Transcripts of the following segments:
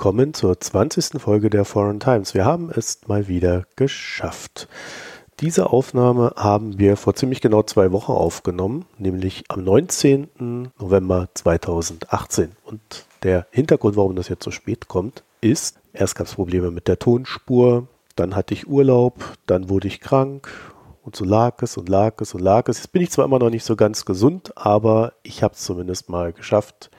Willkommen zur 20. Folge der Foreign Times. Wir haben es mal wieder geschafft. Diese Aufnahme haben wir vor ziemlich genau zwei Wochen aufgenommen, nämlich am 19. November 2018. Und der Hintergrund, warum das jetzt so spät kommt, ist, erst gab es Probleme mit der Tonspur, dann hatte ich Urlaub, dann wurde ich krank und so lag es und lag es und lag es. Jetzt bin ich zwar immer noch nicht so ganz gesund, aber ich habe es zumindest mal geschafft,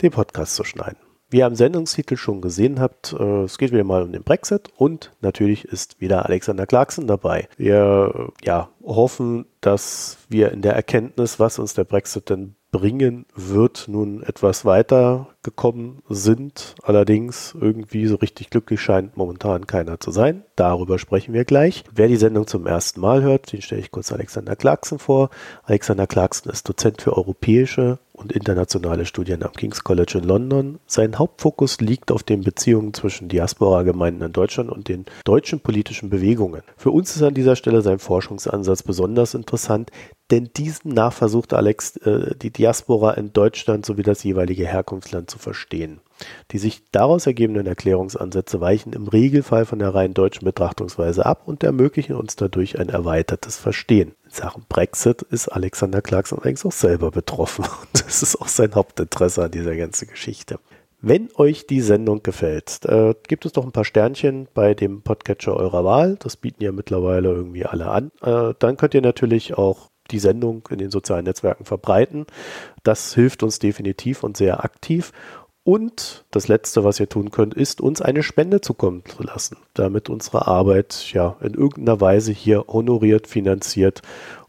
den Podcast zu schneiden. Wie ihr am Sendungstitel schon gesehen habt, äh, es geht wieder mal um den Brexit und natürlich ist wieder Alexander Clarkson dabei. Wir ja, hoffen, dass wir in der Erkenntnis, was uns der Brexit denn bringen wird, nun etwas weiter gekommen sind. Allerdings irgendwie so richtig glücklich scheint momentan keiner zu sein. Darüber sprechen wir gleich. Wer die Sendung zum ersten Mal hört, den stelle ich kurz Alexander Clarkson vor. Alexander Clarkson ist Dozent für europäische und internationale Studien am King's College in London. Sein Hauptfokus liegt auf den Beziehungen zwischen Diaspora-Gemeinden in Deutschland und den deutschen politischen Bewegungen. Für uns ist an dieser Stelle sein Forschungsansatz besonders interessant, denn diesen nach versuchte Alex äh, die Diaspora in Deutschland sowie das jeweilige Herkunftsland zu verstehen. Die sich daraus ergebenden Erklärungsansätze weichen im Regelfall von der rein deutschen Betrachtungsweise ab und ermöglichen uns dadurch ein erweitertes Verstehen. Sachen Brexit ist Alexander Clarkson allerdings auch selber betroffen und das ist auch sein Hauptinteresse an dieser ganzen Geschichte. Wenn euch die Sendung gefällt, äh, gibt es doch ein paar Sternchen bei dem Podcatcher eurer Wahl. Das bieten ja mittlerweile irgendwie alle an. Äh, dann könnt ihr natürlich auch die Sendung in den sozialen Netzwerken verbreiten. Das hilft uns definitiv und sehr aktiv. Und das Letzte, was ihr tun könnt, ist, uns eine Spende zukommen zu lassen, damit unsere Arbeit ja in irgendeiner Weise hier honoriert, finanziert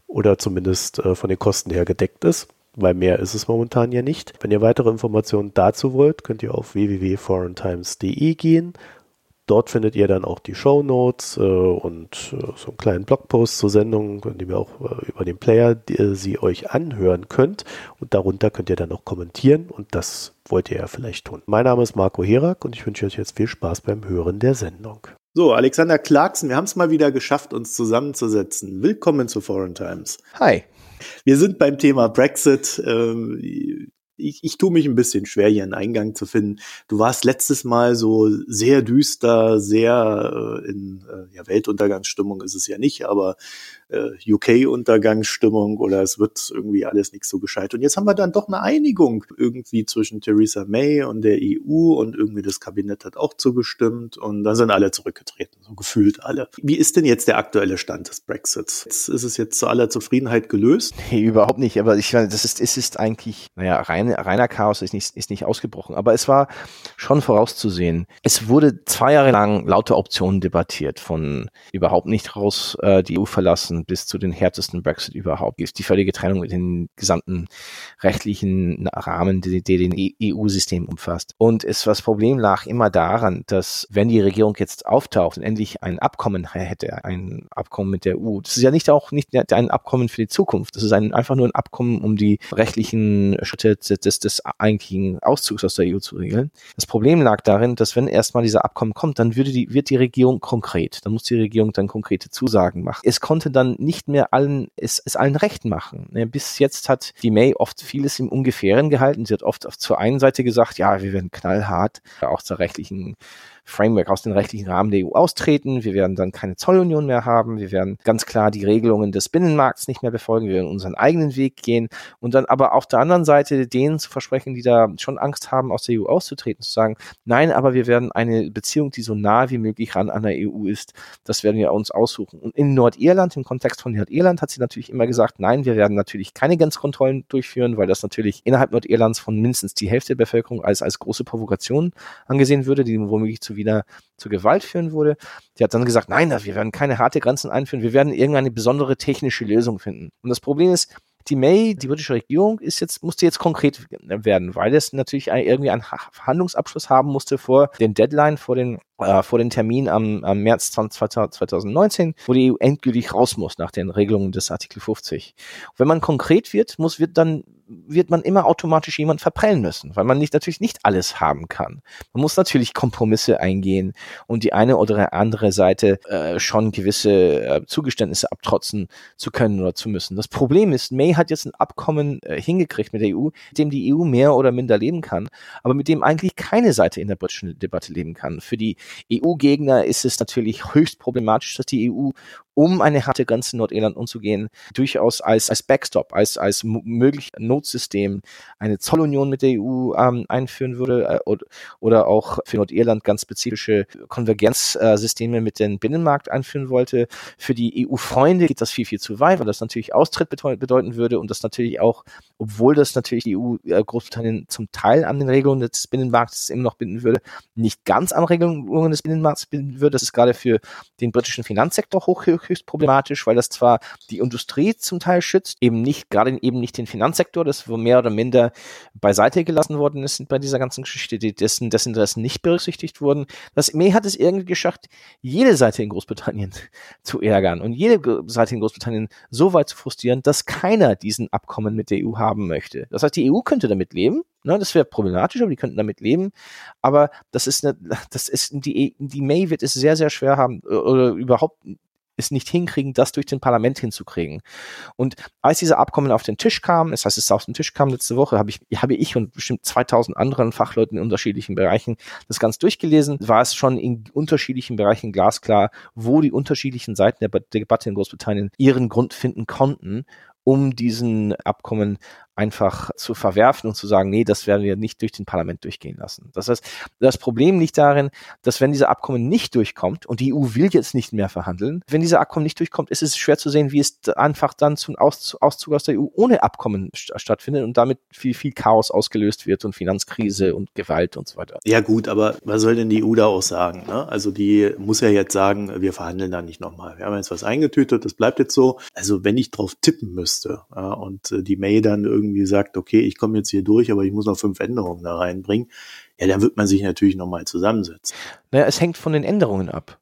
oder zumindest äh, von den Kosten her gedeckt ist, weil mehr ist es momentan ja nicht. Wenn ihr weitere Informationen dazu wollt, könnt ihr auf www.foreigntimes.de gehen. Dort findet ihr dann auch die Show Notes äh, und äh, so einen kleinen Blogpost zur Sendung, in dem ihr auch äh, über den Player die, äh, sie euch anhören könnt. Und darunter könnt ihr dann auch kommentieren und das wollt ihr ja vielleicht tun. Mein Name ist Marco Herak und ich wünsche euch jetzt viel Spaß beim Hören der Sendung. So, Alexander Clarkson, wir haben es mal wieder geschafft, uns zusammenzusetzen. Willkommen zu Foreign Times. Hi. Wir sind beim Thema Brexit. Ähm, ich, ich tue mich ein bisschen schwer, hier einen Eingang zu finden. Du warst letztes Mal so sehr düster, sehr äh, in äh, ja, Weltuntergangsstimmung ist es ja nicht, aber äh, UK-Untergangsstimmung oder es wird irgendwie alles nicht so gescheit. Und jetzt haben wir dann doch eine Einigung irgendwie zwischen Theresa May und der EU und irgendwie das Kabinett hat auch zugestimmt und dann sind alle zurückgetreten, so gefühlt alle. Wie ist denn jetzt der aktuelle Stand des Brexits? Jetzt ist es jetzt zu aller Zufriedenheit gelöst? Nee, überhaupt nicht. Aber ich meine, das ist, es ist eigentlich, naja, rein, reiner Chaos ist nicht, ist nicht ausgebrochen. Aber es war schon vorauszusehen. Es wurde zwei Jahre lang lauter Optionen debattiert, von überhaupt nicht raus äh, die EU verlassen bis zu den härtesten Brexit überhaupt. Die völlige Trennung mit den gesamten rechtlichen Rahmen, die den EU-System umfasst. Und es, das Problem lag immer daran, dass wenn die Regierung jetzt auftaucht und endlich ein Abkommen hätte, ein Abkommen mit der EU, das ist ja nicht auch nicht ein Abkommen für die Zukunft, das ist ein, einfach nur ein Abkommen, um die rechtlichen Schritte des, des eigentlichen Auszugs aus der EU zu regeln. Das Problem lag darin, dass wenn erstmal dieser Abkommen kommt, dann würde die, wird die Regierung konkret. Dann muss die Regierung dann konkrete Zusagen machen. Es konnte dann nicht mehr allen, es, es allen recht machen. Bis jetzt hat die May oft vieles im Ungefähren gehalten. Sie hat oft auf zur einen Seite gesagt, ja, wir werden knallhart, auch zur rechtlichen Framework, aus den rechtlichen Rahmen der EU austreten. Wir werden dann keine Zollunion mehr haben. Wir werden ganz klar die Regelungen des Binnenmarkts nicht mehr befolgen. Wir werden unseren eigenen Weg gehen und dann aber auf der anderen Seite denen zu versprechen, die da schon Angst haben, aus der EU auszutreten, zu sagen, nein, aber wir werden eine Beziehung, die so nah wie möglich ran an der EU ist, das werden wir uns aussuchen. Und in Nordirland, im Kontext von Nordirland, hat sie natürlich immer gesagt, nein, wir werden natürlich keine Grenzkontrollen durchführen, weil das natürlich innerhalb Nordirlands von mindestens die Hälfte der Bevölkerung als, als große Provokation angesehen würde, die womöglich zu wieder zur Gewalt führen würde. Die hat dann gesagt, nein, wir werden keine harte Grenzen einführen, wir werden irgendeine besondere technische Lösung finden. Und das Problem ist, die May, die britische Regierung, ist jetzt, musste jetzt konkret werden, weil es natürlich irgendwie einen Verhandlungsabschluss haben musste vor den Deadline, vor den, äh, vor den Termin am, am März 2019, wo die EU endgültig raus muss nach den Regelungen des Artikel 50. Und wenn man konkret wird, muss, wird dann wird man immer automatisch jemand verprellen müssen, weil man nicht natürlich nicht alles haben kann. Man muss natürlich Kompromisse eingehen und die eine oder andere Seite äh, schon gewisse äh, Zugeständnisse abtrotzen zu können oder zu müssen. Das Problem ist, May hat jetzt ein Abkommen äh, hingekriegt mit der EU, mit dem die EU mehr oder minder leben kann, aber mit dem eigentlich keine Seite in der britischen Debatte leben kann. Für die EU-Gegner ist es natürlich höchst problematisch, dass die EU um eine harte Grenze in Nordirland umzugehen, durchaus als, als Backstop, als, als möglich Notsystem eine Zollunion mit der EU ähm, einführen würde äh, oder, auch für Nordirland ganz spezifische Konvergenzsysteme äh, mit dem Binnenmarkt einführen wollte. Für die EU-Freunde geht das viel, viel zu weit, weil das natürlich Austritt bedeuten würde und das natürlich auch, obwohl das natürlich die EU äh, Großbritannien zum Teil an den Regelungen des Binnenmarkts immer noch binden würde, nicht ganz an Regelungen des Binnenmarkts binden würde. Das ist gerade für den britischen Finanzsektor hoch, höchst problematisch, weil das zwar die Industrie zum Teil schützt, eben nicht, gerade eben nicht den Finanzsektor, das wo mehr oder minder beiseite gelassen worden ist bei dieser ganzen Geschichte, die dessen, dessen Interessen nicht berücksichtigt wurden. Das May hat es irgendwie geschafft, jede Seite in Großbritannien zu ärgern und jede Seite in Großbritannien so weit zu frustrieren, dass keiner diesen Abkommen mit der EU haben möchte. Das heißt, die EU könnte damit leben, Ne, das wäre problematisch, aber die könnten damit leben. Aber das ist eine, das ist die, die May wird es sehr, sehr schwer haben oder überhaupt es nicht hinkriegen, das durch den Parlament hinzukriegen. Und als diese Abkommen auf den Tisch kamen, das heißt, es auf den Tisch kam letzte Woche, habe ich, habe ich und bestimmt 2000 anderen Fachleuten in unterschiedlichen Bereichen das ganz durchgelesen, war es schon in unterschiedlichen Bereichen glasklar, wo die unterschiedlichen Seiten der Debatte in Großbritannien ihren Grund finden konnten, um diesen Abkommen einfach zu verwerfen und zu sagen, nee, das werden wir nicht durch den Parlament durchgehen lassen. Das heißt, das Problem liegt darin, dass wenn dieser Abkommen nicht durchkommt und die EU will jetzt nicht mehr verhandeln, wenn dieser Abkommen nicht durchkommt, ist es schwer zu sehen, wie es einfach dann zum Auszug aus der EU ohne Abkommen stattfindet und damit viel, viel Chaos ausgelöst wird und Finanzkrise und Gewalt und so weiter. Ja gut, aber was soll denn die EU da auch sagen? Ne? Also die muss ja jetzt sagen, wir verhandeln da nicht nochmal. Wir haben jetzt was eingetütet, das bleibt jetzt so. Also wenn ich drauf tippen müsste ja, und äh, die May dann irgendwie irgendwie sagt, okay, ich komme jetzt hier durch, aber ich muss noch fünf Änderungen da reinbringen, ja, dann wird man sich natürlich nochmal zusammensetzen. Naja, es hängt von den Änderungen ab.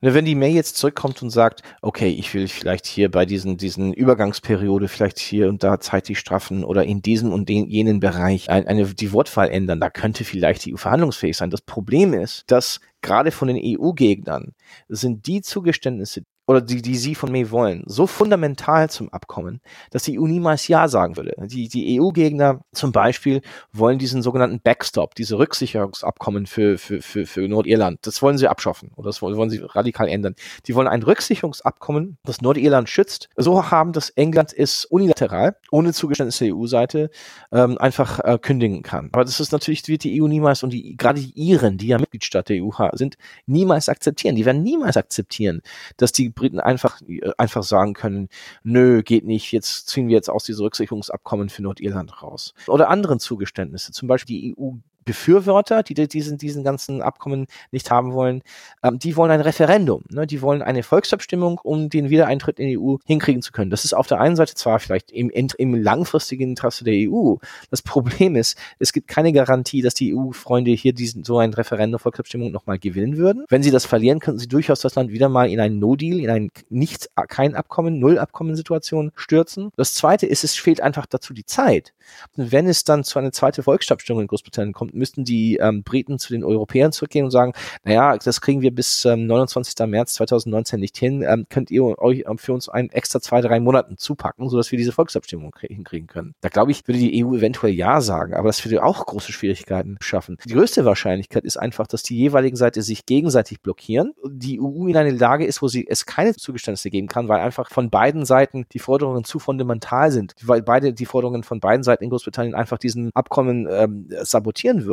Wenn die May jetzt zurückkommt und sagt, okay, ich will vielleicht hier bei diesen, diesen Übergangsperiode vielleicht hier und da zeitlich straffen oder in diesem und den, jenen Bereich eine, eine, die Wortwahl ändern, da könnte vielleicht die EU verhandlungsfähig sein. Das Problem ist, dass gerade von den EU-Gegnern sind die Zugeständnisse, oder die, die sie von mir wollen, so fundamental zum Abkommen, dass die EU niemals Ja sagen würde. Die, die EU-Gegner zum Beispiel wollen diesen sogenannten Backstop, diese Rücksicherungsabkommen für, für, für, für Nordirland, das wollen sie abschaffen oder das wollen sie radikal ändern. Die wollen ein Rücksicherungsabkommen, das Nordirland schützt, so haben, dass England es unilateral, ohne Zugeständnis der EU-Seite, ähm, einfach äh, kündigen kann. Aber das ist natürlich, wird die EU niemals und die, gerade die Iren, die ja Mitgliedstaat der EU sind, niemals akzeptieren. Die werden niemals akzeptieren, dass die Briten einfach, äh, einfach sagen können, nö, geht nicht, jetzt ziehen wir jetzt aus diesem Rücksicherungsabkommen für Nordirland raus. Oder anderen Zugeständnisse, zum Beispiel die EU Befürworter, die diesen, diesen ganzen Abkommen nicht haben wollen, ähm, die wollen ein Referendum. Ne? Die wollen eine Volksabstimmung, um den Wiedereintritt in die EU hinkriegen zu können. Das ist auf der einen Seite zwar vielleicht im, im langfristigen Interesse der EU. Das Problem ist, es gibt keine Garantie, dass die EU-Freunde hier diesen, so ein Referendum, Volksabstimmung nochmal gewinnen würden. Wenn sie das verlieren, könnten sie durchaus das Land wieder mal in einen No-Deal, in ein nicht, kein Abkommen, Null-Abkommen-Situation stürzen. Das zweite ist, es fehlt einfach dazu die Zeit. Und wenn es dann zu einer zweiten Volksabstimmung in Großbritannien kommt, müssten die ähm, Briten zu den Europäern zurückgehen und sagen, naja, das kriegen wir bis ähm, 29. März 2019 nicht hin, ähm, könnt ihr euch ähm, für uns ein extra zwei, drei Monaten zupacken, sodass wir diese Volksabstimmung hinkriegen können. Da glaube ich, würde die EU eventuell Ja sagen, aber das würde auch große Schwierigkeiten schaffen. Die größte Wahrscheinlichkeit ist einfach, dass die jeweiligen Seite sich gegenseitig blockieren, die EU in eine Lage ist, wo sie es keine Zugeständnisse geben kann, weil einfach von beiden Seiten die Forderungen zu fundamental sind, weil beide die Forderungen von beiden Seiten in Großbritannien einfach diesen Abkommen ähm, sabotieren würden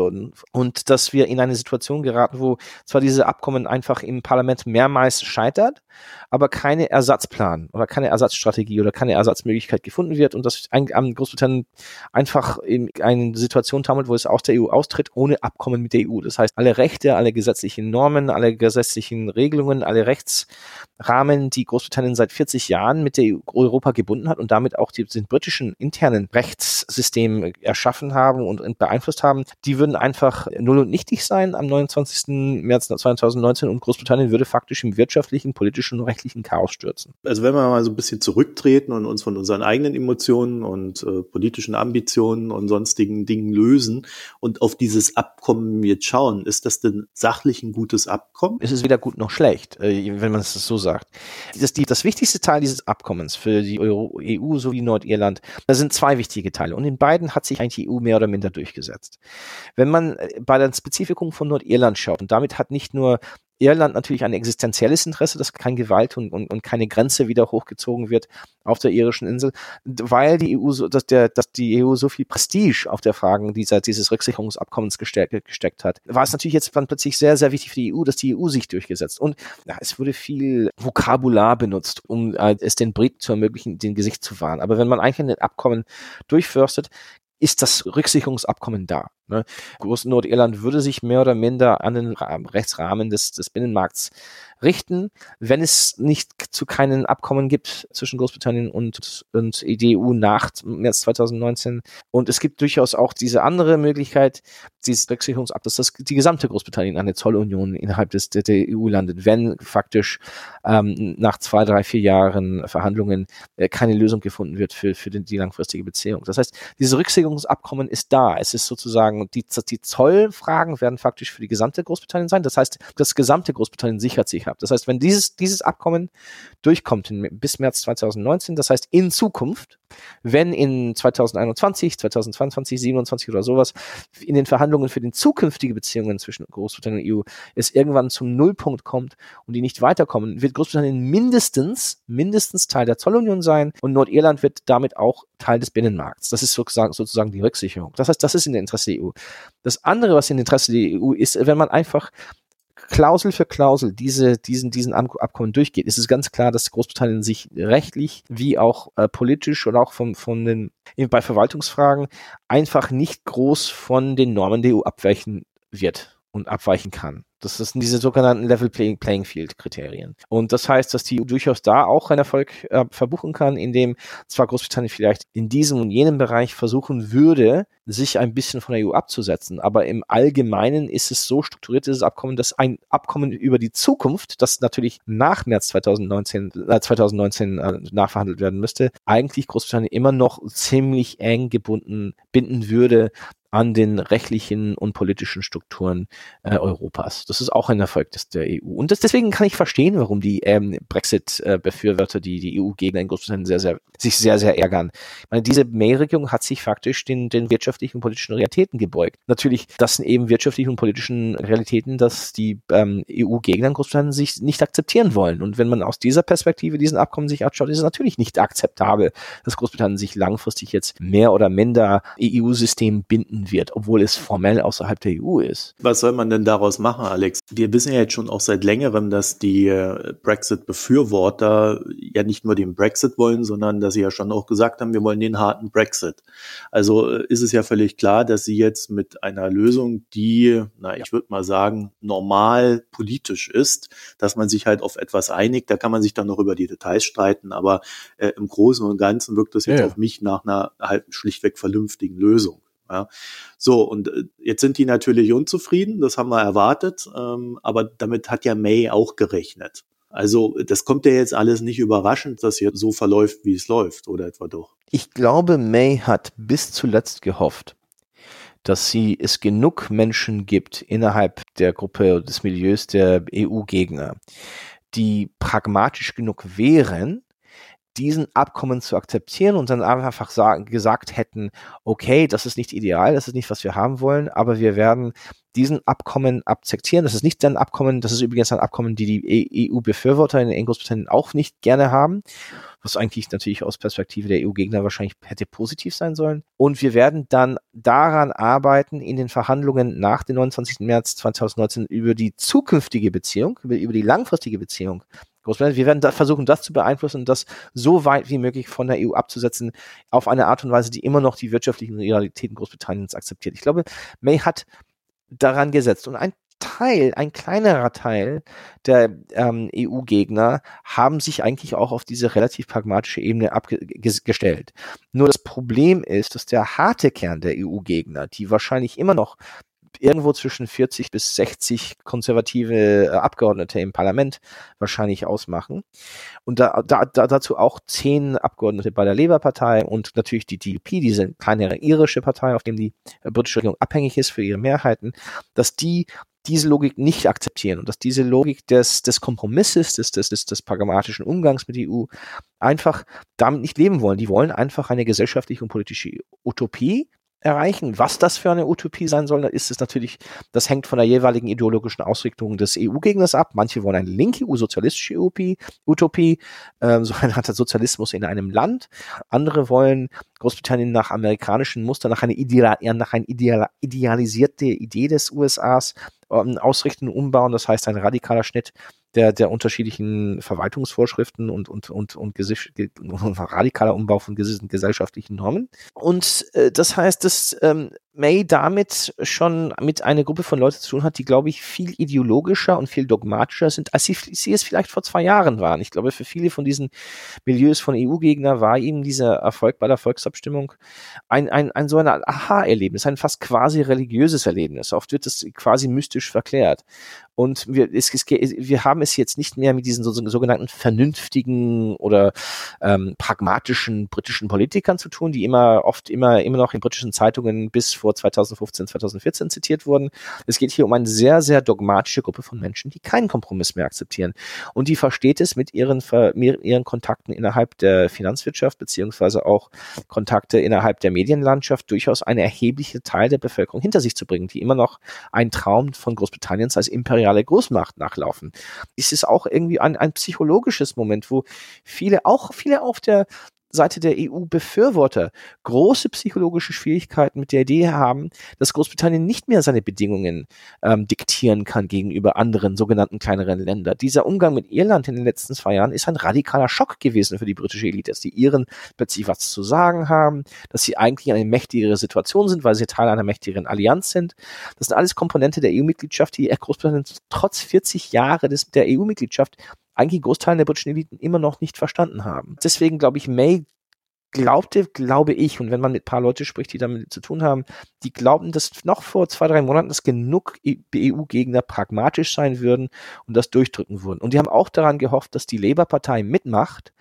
und dass wir in eine Situation geraten, wo zwar diese Abkommen einfach im Parlament mehrmals scheitert, aber keine Ersatzplan oder keine Ersatzstrategie oder keine Ersatzmöglichkeit gefunden wird und dass Großbritannien einfach in eine Situation taumelt, wo es aus der EU austritt, ohne Abkommen mit der EU. Das heißt, alle Rechte, alle gesetzlichen Normen, alle gesetzlichen Regelungen, alle Rechtsrahmen, die Großbritannien seit 40 Jahren mit der Europa gebunden hat und damit auch die, den britischen internen Rechtssystem erschaffen haben und beeinflusst haben, die wird würden einfach null und nichtig sein am 29. März 2019 und Großbritannien würde faktisch im wirtschaftlichen, politischen und rechtlichen Chaos stürzen. Also wenn wir mal so ein bisschen zurücktreten und uns von unseren eigenen Emotionen und äh, politischen Ambitionen und sonstigen Dingen lösen und auf dieses Abkommen jetzt schauen, ist das denn sachlich ein gutes Abkommen? Es ist weder gut noch schlecht, äh, wenn man es so sagt. Das, die, das wichtigste Teil dieses Abkommens für die Euro, EU sowie Nordirland, da sind zwei wichtige Teile und in beiden hat sich eigentlich die EU mehr oder minder durchgesetzt. Wenn man äh, bei den Spezifikum von Nordirland schaut, und damit hat nicht nur Irland natürlich ein existenzielles Interesse, dass kein Gewalt und, und, und keine Grenze wieder hochgezogen wird auf der irischen Insel, weil die EU so, dass der, dass die EU so viel Prestige auf der Fragen dieser, dieses Rücksicherungsabkommens gesteckt, gesteckt hat, war es natürlich jetzt dann plötzlich sehr, sehr wichtig für die EU, dass die EU sich durchgesetzt. Und ja, es wurde viel Vokabular benutzt, um äh, es den Briten zu ermöglichen, den Gesicht zu wahren. Aber wenn man eigentlich ein Abkommen durchfürstet, ist das Rücksicherungsabkommen da. Ne? Groß-Nordirland würde sich mehr oder minder an den Rechtsrahmen des, des Binnenmarkts richten, wenn es nicht zu keinen Abkommen gibt zwischen Großbritannien und, und EDU nach März 2019. Und es gibt durchaus auch diese andere Möglichkeit, dieses Wechselungsab, dass das die gesamte Großbritannien an der Zollunion innerhalb des, der, EU landet, wenn faktisch ähm, nach zwei, drei, vier Jahren Verhandlungen äh, keine Lösung gefunden wird für, für die, die langfristige Beziehung. Das heißt, dieses Rücksicherungsabkommen ist da. Es ist sozusagen, die, die Zollfragen werden faktisch für die gesamte Großbritannien sein. Das heißt, das gesamte Großbritannien sichert sich ab. Das heißt, wenn dieses, dieses Abkommen durchkommt in, bis März 2019, das heißt in Zukunft, wenn in 2021, 2022, 2027 oder sowas in den Verhandlungen für den zukünftige Beziehungen zwischen Großbritannien und EU es irgendwann zum Nullpunkt kommt und die nicht weiterkommen, wird Großbritannien mindestens, mindestens Teil der Zollunion sein und Nordirland wird damit auch Teil des Binnenmarkts. Das ist sozusagen, sozusagen die Rücksicherung. Das heißt, das ist in der Interesse der EU. Das andere, was der Interesse der EU ist, wenn man einfach Klausel für Klausel diese, diesen, diesen Abkommen durchgeht, ist es ganz klar, dass Großbritannien sich rechtlich wie auch äh, politisch und auch von, von den, bei Verwaltungsfragen einfach nicht groß von den Normen der EU abweichen wird und abweichen kann. Das sind diese sogenannten Level Playing Field Kriterien. Und das heißt, dass die EU durchaus da auch einen Erfolg äh, verbuchen kann, indem zwar Großbritannien vielleicht in diesem und jenem Bereich versuchen würde, sich ein bisschen von der EU abzusetzen. Aber im Allgemeinen ist es so strukturiert, dieses Abkommen, dass ein Abkommen über die Zukunft, das natürlich nach März 2019, äh, 2019 äh, nachverhandelt werden müsste, eigentlich Großbritannien immer noch ziemlich eng gebunden binden würde an den rechtlichen und politischen Strukturen äh, Europas. Das ist auch ein Erfolg des, der EU. Und das, deswegen kann ich verstehen, warum die ähm, Brexit-Befürworter, die die EU-Gegner in Großbritannien sehr, sehr, sich sehr, sehr ärgern. Ich meine, diese May-Regierung hat sich faktisch den, den wirtschaftlichen und politischen Realitäten gebeugt. Natürlich, das sind eben wirtschaftliche und politischen Realitäten, dass die ähm, EU-Gegner in Großbritannien sich nicht akzeptieren wollen. Und wenn man aus dieser Perspektive diesen Abkommen sich anschaut, ist es natürlich nicht akzeptabel, dass Großbritannien sich langfristig jetzt mehr oder minder EU-System binden wird, obwohl es formell außerhalb der EU ist. Was soll man denn daraus machen, Alex? Wir wissen ja jetzt schon auch seit längerem, dass die äh, Brexit-Befürworter ja nicht nur den Brexit wollen, sondern dass sie ja schon auch gesagt haben, wir wollen den harten Brexit. Also äh, ist es ja völlig klar, dass sie jetzt mit einer Lösung, die, na, ich würde mal sagen, normal politisch ist, dass man sich halt auf etwas einigt. Da kann man sich dann noch über die Details streiten, aber äh, im Großen und Ganzen wirkt das jetzt ja. auf mich nach einer halt schlichtweg vernünftigen Lösung. Ja. So, und äh, jetzt sind die natürlich unzufrieden, das haben wir erwartet, ähm, aber damit hat ja May auch gerechnet. Also das kommt ja jetzt alles nicht überraschend, dass hier so verläuft, wie es läuft, oder etwa doch? Ich glaube, May hat bis zuletzt gehofft, dass sie es genug Menschen gibt innerhalb der Gruppe des Milieus der EU-Gegner, die pragmatisch genug wären, diesen Abkommen zu akzeptieren und dann einfach sagen, gesagt hätten, okay, das ist nicht ideal, das ist nicht, was wir haben wollen, aber wir werden diesen Abkommen akzeptieren. Das ist nicht ein Abkommen, das ist übrigens ein Abkommen, die die EU-Befürworter in Großbritannien auch nicht gerne haben, was eigentlich natürlich aus Perspektive der EU-Gegner wahrscheinlich hätte positiv sein sollen. Und wir werden dann daran arbeiten, in den Verhandlungen nach dem 29. März 2019 über die zukünftige Beziehung, über, über die langfristige Beziehung Großbritannien. Wir werden da versuchen, das zu beeinflussen und das so weit wie möglich von der EU abzusetzen, auf eine Art und Weise, die immer noch die wirtschaftlichen Realitäten Großbritanniens akzeptiert. Ich glaube, May hat daran gesetzt. Und ein Teil, ein kleinerer Teil der ähm, EU-Gegner haben sich eigentlich auch auf diese relativ pragmatische Ebene abgestellt. Nur das Problem ist, dass der harte Kern der EU-Gegner, die wahrscheinlich immer noch irgendwo zwischen 40 bis 60 konservative äh, Abgeordnete im Parlament wahrscheinlich ausmachen. Und da, da, da dazu auch zehn Abgeordnete bei der Labour-Partei und natürlich die DUP, diese kleinere irische Partei, auf dem die äh, britische Regierung abhängig ist für ihre Mehrheiten, dass die diese Logik nicht akzeptieren und dass diese Logik des, des Kompromisses, des, des, des, des pragmatischen Umgangs mit der EU einfach damit nicht leben wollen. Die wollen einfach eine gesellschaftliche und politische Utopie, erreichen. Was das für eine Utopie sein soll, ist es natürlich, das hängt von der jeweiligen ideologischen Ausrichtung des EU-Gegners ab. Manche wollen eine linke EU-sozialistische Utopie, ähm, so eine Art Sozialismus in einem Land. Andere wollen Großbritannien nach amerikanischen Muster, nach einer, ideal, nach einer ideal, idealisierte Idee des USAs ähm, ausrichten umbauen. Das heißt, ein radikaler Schnitt der, der unterschiedlichen Verwaltungsvorschriften und, und, und, und, und radikaler Umbau von gesellschaftlichen Normen. Und äh, das heißt, dass ähm, May damit schon mit einer Gruppe von Leuten zu tun hat, die, glaube ich, viel ideologischer und viel dogmatischer sind, als sie, sie es vielleicht vor zwei Jahren waren. Ich glaube, für viele von diesen Milieus von EU-Gegner war eben dieser Erfolg bei der Volksabstimmung ein, ein, ein so ein Aha-Erlebnis, ein fast quasi religiöses Erlebnis. Oft wird das quasi mystisch verklärt. Und wir, es, es, wir haben es jetzt nicht mehr mit diesen so, sogenannten vernünftigen oder ähm, pragmatischen britischen Politikern zu tun, die immer oft immer immer noch in britischen Zeitungen bis vor 2015, 2014 zitiert wurden. Es geht hier um eine sehr, sehr dogmatische Gruppe von Menschen, die keinen Kompromiss mehr akzeptieren. Und die versteht es mit ihren, ihren Kontakten innerhalb der Finanzwirtschaft beziehungsweise auch Kontakte innerhalb der Medienlandschaft durchaus eine erhebliche Teil der Bevölkerung hinter sich zu bringen, die immer noch einen Traum von Großbritanniens als imperiale Großmacht nachlaufen. Es ist auch irgendwie ein, ein psychologisches Moment, wo viele, auch viele auf der Seite der EU-Befürworter große psychologische Schwierigkeiten mit der Idee haben, dass Großbritannien nicht mehr seine Bedingungen ähm, diktieren kann gegenüber anderen sogenannten kleineren Ländern. Dieser Umgang mit Irland in den letzten zwei Jahren ist ein radikaler Schock gewesen für die britische Elite, dass die Iren plötzlich was zu sagen haben, dass sie eigentlich in eine mächtigere Situation sind, weil sie Teil einer mächtigeren Allianz sind. Das sind alles Komponente der EU-Mitgliedschaft, die Großbritannien trotz 40 Jahre des, der EU-Mitgliedschaft eigentlich Großteil der britischen Eliten immer noch nicht verstanden haben. Deswegen glaube ich, May glaubte, glaube ich, und wenn man mit ein paar Leute spricht, die damit zu tun haben, die glauben, dass noch vor zwei, drei Monaten dass genug EU-Gegner pragmatisch sein würden und das durchdrücken würden. Und die haben auch daran gehofft, dass die Labour-Partei mitmacht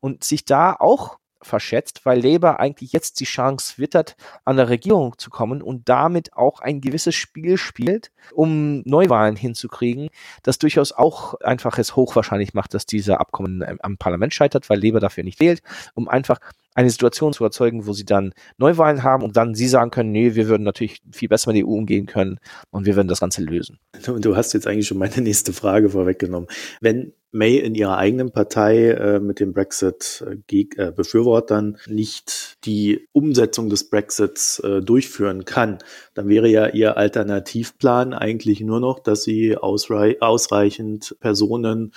und sich da auch verschätzt, weil Labour eigentlich jetzt die Chance wittert, an der Regierung zu kommen und damit auch ein gewisses Spiel spielt, um Neuwahlen hinzukriegen, das durchaus auch einfach es hochwahrscheinlich macht, dass dieser Abkommen am Parlament scheitert, weil Labour dafür nicht wählt, um einfach eine Situation zu erzeugen, wo sie dann Neuwahlen haben und dann sie sagen können, nee, wir würden natürlich viel besser mit der EU umgehen können und wir würden das Ganze lösen. Du hast jetzt eigentlich schon meine nächste Frage vorweggenommen. Wenn May in ihrer eigenen Partei äh, mit den Brexit-Befürwortern äh, nicht die Umsetzung des Brexits äh, durchführen kann, dann wäre ja ihr Alternativplan eigentlich nur noch, dass sie ausrei ausreichend Personen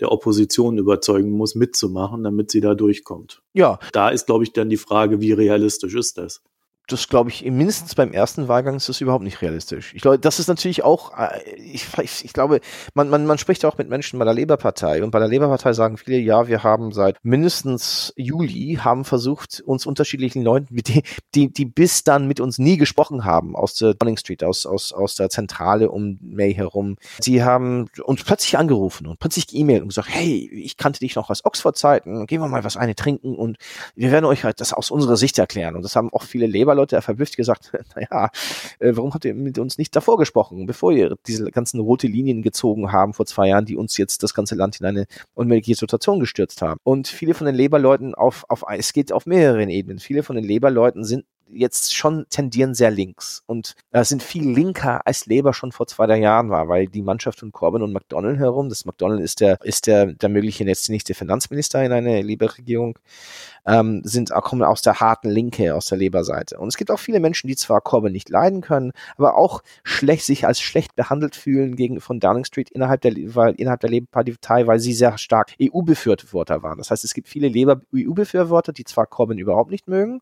der Opposition überzeugen muss, mitzumachen, damit sie da durchkommt. Ja. Da ist, glaube ich, dann die Frage, wie realistisch ist das? Das glaube ich, mindestens beim ersten Wahlgang ist das überhaupt nicht realistisch. Ich glaube, das ist natürlich auch, äh, ich, ich, glaube, man, man, man spricht auch mit Menschen bei der Labour-Partei und bei der Labour-Partei sagen viele, ja, wir haben seit mindestens Juli haben versucht, uns unterschiedlichen Leuten, die, die, die bis dann mit uns nie gesprochen haben, aus der Downing Street, aus, aus, aus der Zentrale um May herum, sie haben uns plötzlich angerufen und plötzlich geemailt und gesagt, hey, ich kannte dich noch aus Oxford-Zeiten, gehen wir mal was eine trinken und wir werden euch halt das aus unserer Sicht erklären. Und das haben auch viele Labour Leute verblüfft gesagt, naja, äh, warum habt ihr mit uns nicht davor gesprochen, bevor ihr diese ganzen rote Linien gezogen haben vor zwei Jahren, die uns jetzt das ganze Land in eine unmögliche Situation gestürzt haben. Und viele von den Labour-Leuten auf, auf, es geht auf mehreren Ebenen. Viele von den Labour-Leuten sind jetzt schon tendieren sehr links und äh, sind viel linker als Labour schon vor zwei, drei Jahren war, weil die Mannschaft von Corbyn und McDonnell herum, das McDonnell ist der, ist der, der mögliche jetzt nächste Finanzminister in einer Labour-Regierung, ähm, sind, kommen aus der harten Linke, aus der Labour-Seite. Und es gibt auch viele Menschen, die zwar Corbyn nicht leiden können, aber auch schlecht, sich als schlecht behandelt fühlen gegen, von Downing Street innerhalb der, weil, innerhalb der Labour-Partei, weil sie sehr stark EU-Befürworter waren. Das heißt, es gibt viele Labour-EU-Befürworter, die zwar Corbyn überhaupt nicht mögen,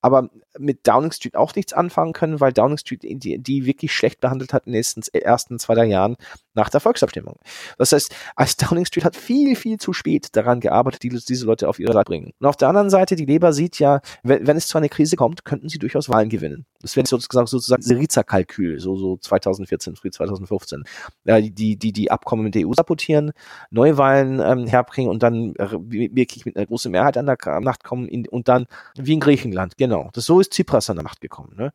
aber mit Downing Street auch nichts anfangen können, weil Downing Street die, die wirklich schlecht behandelt hat in den ersten, ersten zwei, drei Jahren nach der Volksabstimmung. Das heißt, als Downing Street hat viel, viel zu spät daran gearbeitet, die, diese Leute auf ihre Seite bringen. Und auf der anderen Seite, die Labour sieht ja, wenn, wenn es zu einer Krise kommt, könnten sie durchaus Wahlen gewinnen. Das wäre sozusagen, sozusagen Syriza-Kalkül, so, so 2014, früh 2015. Ja, die, die, die Abkommen mit der EU sabotieren, Neuwahlen ähm, herbringen und dann wirklich mit einer großen Mehrheit an der Macht kommen in, und dann wie in Griechenland, genau. Das, so ist Tsipras an der Macht gekommen. Ne?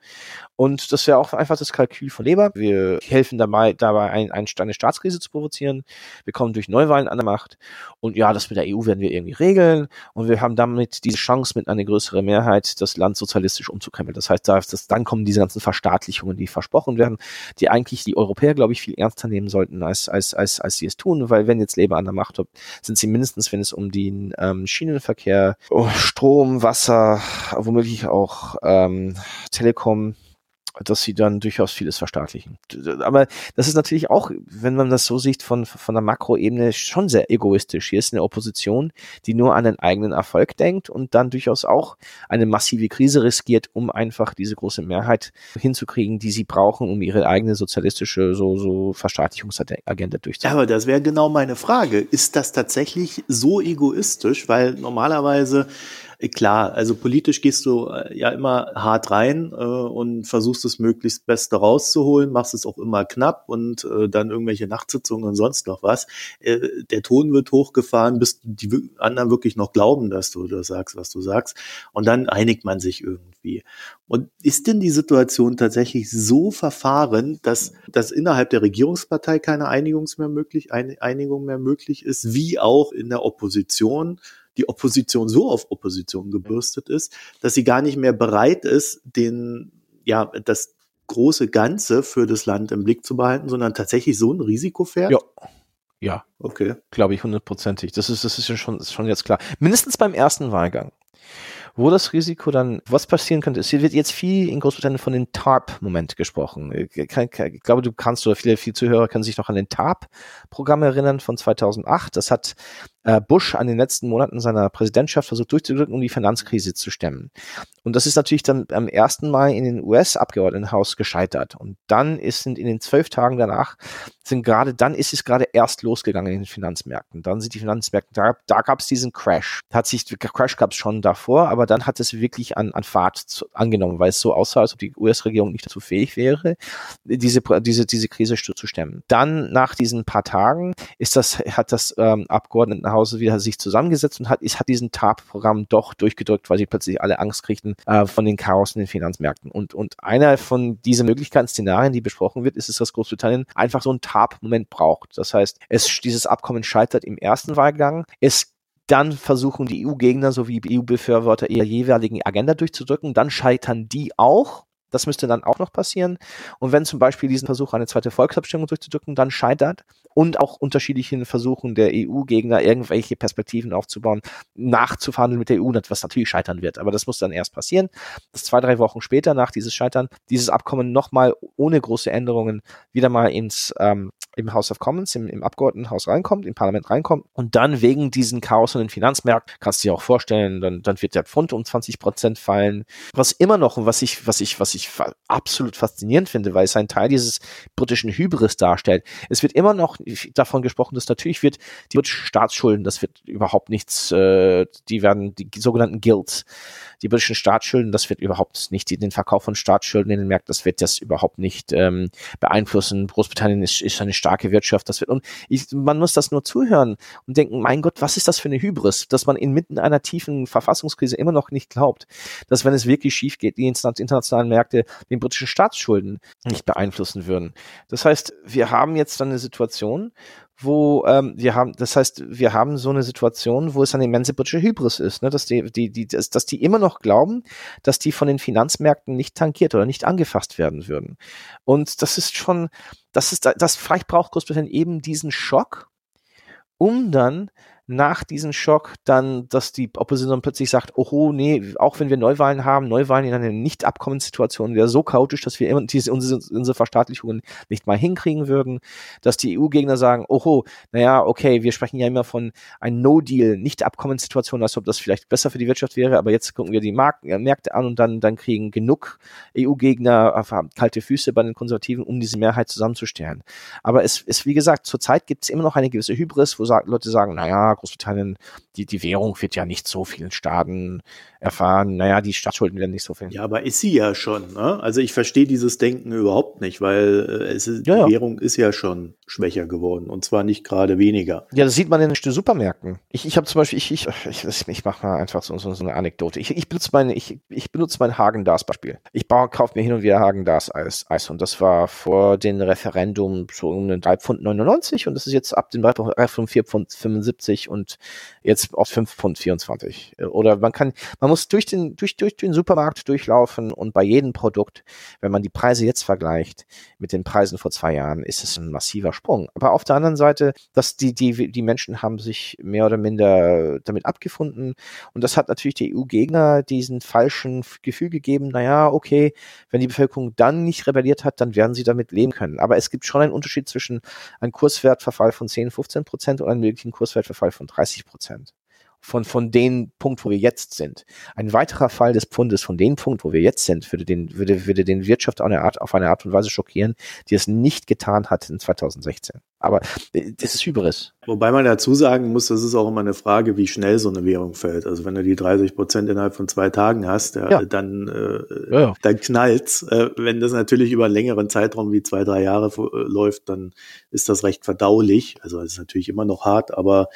Und das wäre auch einfach das Kalkül von Labour. Wir helfen dabei, dabei ein, ein, eine Staatskrise zu provozieren. Wir kommen durch Neuwahlen an der Macht. Und ja, das mit der EU werden wir irgendwie regeln. Und wir haben damit diese Chance, mit einer größeren Mehrheit das Land sozialistisch umzukrempeln. Das heißt, das, dann kommen diese ganzen Verstaatlichungen, die versprochen werden, die eigentlich die Europäer, glaube ich, viel ernster nehmen sollten, als, als, als, als sie es tun. Weil wenn jetzt Labour an der Macht hat, sind sie mindestens, wenn es um den ähm, Schienenverkehr, oh, Strom, Wasser, womöglich auch ähm, Telekom, dass sie dann durchaus vieles verstaatlichen. Aber das ist natürlich auch, wenn man das so sieht, von, von der Makroebene schon sehr egoistisch. Hier ist eine Opposition, die nur an den eigenen Erfolg denkt und dann durchaus auch eine massive Krise riskiert, um einfach diese große Mehrheit hinzukriegen, die sie brauchen, um ihre eigene sozialistische so, so Verstaatlichungsagenda durchzuführen. Aber das wäre genau meine Frage. Ist das tatsächlich so egoistisch? Weil normalerweise klar, also politisch gehst du äh, ja immer hart rein äh, und versuchst das möglichst Beste rauszuholen, machst es auch immer knapp und äh, dann irgendwelche Nachtsitzungen und sonst noch was. Äh, der Ton wird hochgefahren, bis die anderen wirklich noch glauben, dass du das sagst, was du sagst. Und dann einigt man sich irgendwie. Und ist denn die Situation tatsächlich so verfahren, dass, dass innerhalb der Regierungspartei keine Einigung mehr möglich, Einigung mehr möglich ist, wie auch in der Opposition? Die Opposition so auf Opposition gebürstet ist, dass sie gar nicht mehr bereit ist, den, ja, das große Ganze für das Land im Blick zu behalten, sondern tatsächlich so ein Risiko fährt? Ja. Ja. Okay. Glaube ich hundertprozentig. Das ist, das ist ja schon, ist schon jetzt klar. Mindestens beim ersten Wahlgang wo das Risiko dann, was passieren könnte, es wird jetzt viel in Großbritannien von den TARP-Moment gesprochen. Ich, ich, glaube, du kannst oder viele, viele Zuhörer können sich noch an den TARP-Programm erinnern von 2008. Das hat äh, Bush an den letzten Monaten seiner Präsidentschaft versucht durchzudrücken, um die Finanzkrise zu stemmen. Und das ist natürlich dann am ersten Mal in den US-Abgeordnetenhaus gescheitert. Und dann ist sind in den zwölf Tagen danach sind gerade, dann ist es gerade erst losgegangen in den Finanzmärkten. Dann sind die Finanzmärkte, da, da gab es diesen Crash. Hat sich, Crash gab es schon davor, aber dann hat es wirklich an, an Fahrt zu, angenommen, weil es so aussah, als ob die US-Regierung nicht dazu fähig wäre, diese, diese, diese Krise zu stemmen. Dann nach diesen paar Tagen ist das, hat das ähm, Abgeordneten Hause wieder sich zusammengesetzt und hat, ist, hat diesen TARP-Programm doch durchgedrückt, weil sie plötzlich alle Angst kriegten äh, von den Chaos in den Finanzmärkten. Und, und einer von diesen Möglichkeiten, Szenarien, die besprochen wird, ist es, dass Großbritannien einfach so einen TARP-Moment braucht. Das heißt, es, dieses Abkommen scheitert im ersten Wahlgang. Es dann versuchen die EU-Gegner sowie EU-Befürworter ihre jeweiligen Agenda durchzudrücken. Dann scheitern die auch. Das müsste dann auch noch passieren. Und wenn zum Beispiel diesen Versuch, eine zweite Volksabstimmung durchzudrücken, dann scheitert und auch unterschiedlichen Versuchen der EU-Gegner, irgendwelche Perspektiven aufzubauen, nachzuverhandeln mit der EU, was natürlich scheitern wird. Aber das muss dann erst passieren, dass zwei, drei Wochen später nach dieses Scheitern dieses Abkommen nochmal ohne große Änderungen wieder mal ins ähm, im House of Commons, im, im Abgeordnetenhaus reinkommt, im Parlament reinkommt und dann wegen diesen Chaos in den Finanzmärkten, kannst du dir auch vorstellen, dann, dann wird der Pfund um 20 Prozent fallen. Was immer noch, und was ich, was ich, was ich absolut faszinierend finde, weil es ein Teil dieses britischen Hybris darstellt. Es wird immer noch davon gesprochen, dass natürlich wird die britischen Staatsschulden, das wird überhaupt nichts, äh, die werden die sogenannten Guilds, die britischen Staatsschulden, das wird überhaupt nicht, den Verkauf von Staatsschulden in den Märkten, das wird das überhaupt nicht ähm, beeinflussen. Großbritannien ist, ist eine starke Wirtschaft, das wird, und ich, man muss das nur zuhören und denken, mein Gott, was ist das für eine Hybris, dass man inmitten einer tiefen Verfassungskrise immer noch nicht glaubt, dass wenn es wirklich schief geht, die internationalen Märkte den britischen Staatsschulden nicht beeinflussen würden. Das heißt, wir haben jetzt dann eine Situation, wo ähm, wir haben, das heißt, wir haben so eine Situation, wo es eine immense britische Hybris ist, ne, dass die, die, die, dass, dass die immer noch glauben, dass die von den Finanzmärkten nicht tankiert oder nicht angefasst werden würden. Und das ist schon, das ist, das vielleicht braucht Großbritannien eben diesen Schock, um dann nach diesem Schock dann, dass die Opposition plötzlich sagt, oho, nee, auch wenn wir Neuwahlen haben, Neuwahlen in einer Nicht-Abkommenssituation wäre so chaotisch, dass wir diese, unsere, Verstaatlichungen nicht mal hinkriegen würden, dass die EU-Gegner sagen, oho, naja, okay, wir sprechen ja immer von einem No-Deal, Nicht-Abkommenssituation, als ob das vielleicht besser für die Wirtschaft wäre, aber jetzt gucken wir die Mark äh, Märkte an und dann, dann kriegen genug EU-Gegner kalte Füße bei den Konservativen, um diese Mehrheit zusammenzustellen. Aber es ist, wie gesagt, zurzeit gibt es immer noch eine gewisse Hybris, wo Leute sagen, naja, Großbritannien, die, die Währung wird ja nicht so vielen Staaten erfahren, naja, die Staatsschulden werden nicht so viel. Ja, aber ist sie ja schon. Ne? Also ich verstehe dieses Denken überhaupt nicht, weil äh, ist, ja, ja. die Währung ist ja schon schwächer geworden und zwar nicht gerade weniger. Ja, das sieht man in den Supermärkten. Ich, ich habe zum Beispiel, ich, ich, ich, ich mache mal einfach so, so, eine Anekdote. Ich, ich benutze meine, ich, ich benutze mein Hagen-Dazs-Beispiel. Ich kaufe mir hin und wieder Hagen-Dazs-Eis Eis, und das war vor dem Referendum so um 3 Pfund 99 und das ist jetzt ab dem Referendum 4 Pfund 75 und jetzt auf 5 Pfund 24. Oder man kann, man muss durch den, durch, durch den Supermarkt durchlaufen und bei jedem Produkt, wenn man die Preise jetzt vergleicht mit den Preisen vor zwei Jahren, ist es ein massiver Sprung. Aber auf der anderen Seite, dass die, die, die Menschen haben sich mehr oder minder damit abgefunden und das hat natürlich die EU-Gegner diesen falschen Gefühl gegeben, naja, okay, wenn die Bevölkerung dann nicht rebelliert hat, dann werden sie damit leben können. Aber es gibt schon einen Unterschied zwischen einem Kurswertverfall von 10, 15 Prozent und einem möglichen Kurswertverfall von 30 Prozent von, von dem Punkt, wo wir jetzt sind. Ein weiterer Fall des Pfundes von dem Punkt, wo wir jetzt sind, würde den, würde, würde den Wirtschaft auf eine Art, auf eine Art und Weise schockieren, die es nicht getan hat in 2016. Aber äh, das ist Hybris. Wobei man dazu sagen muss, das ist auch immer eine Frage, wie schnell so eine Währung fällt. Also wenn du die 30 Prozent innerhalb von zwei Tagen hast, ja, ja. dann, äh, ja, dann knallt's. Äh, wenn das natürlich über einen längeren Zeitraum wie zwei, drei Jahre äh, läuft, dann ist das recht verdaulich. Also es ist natürlich immer noch hart, aber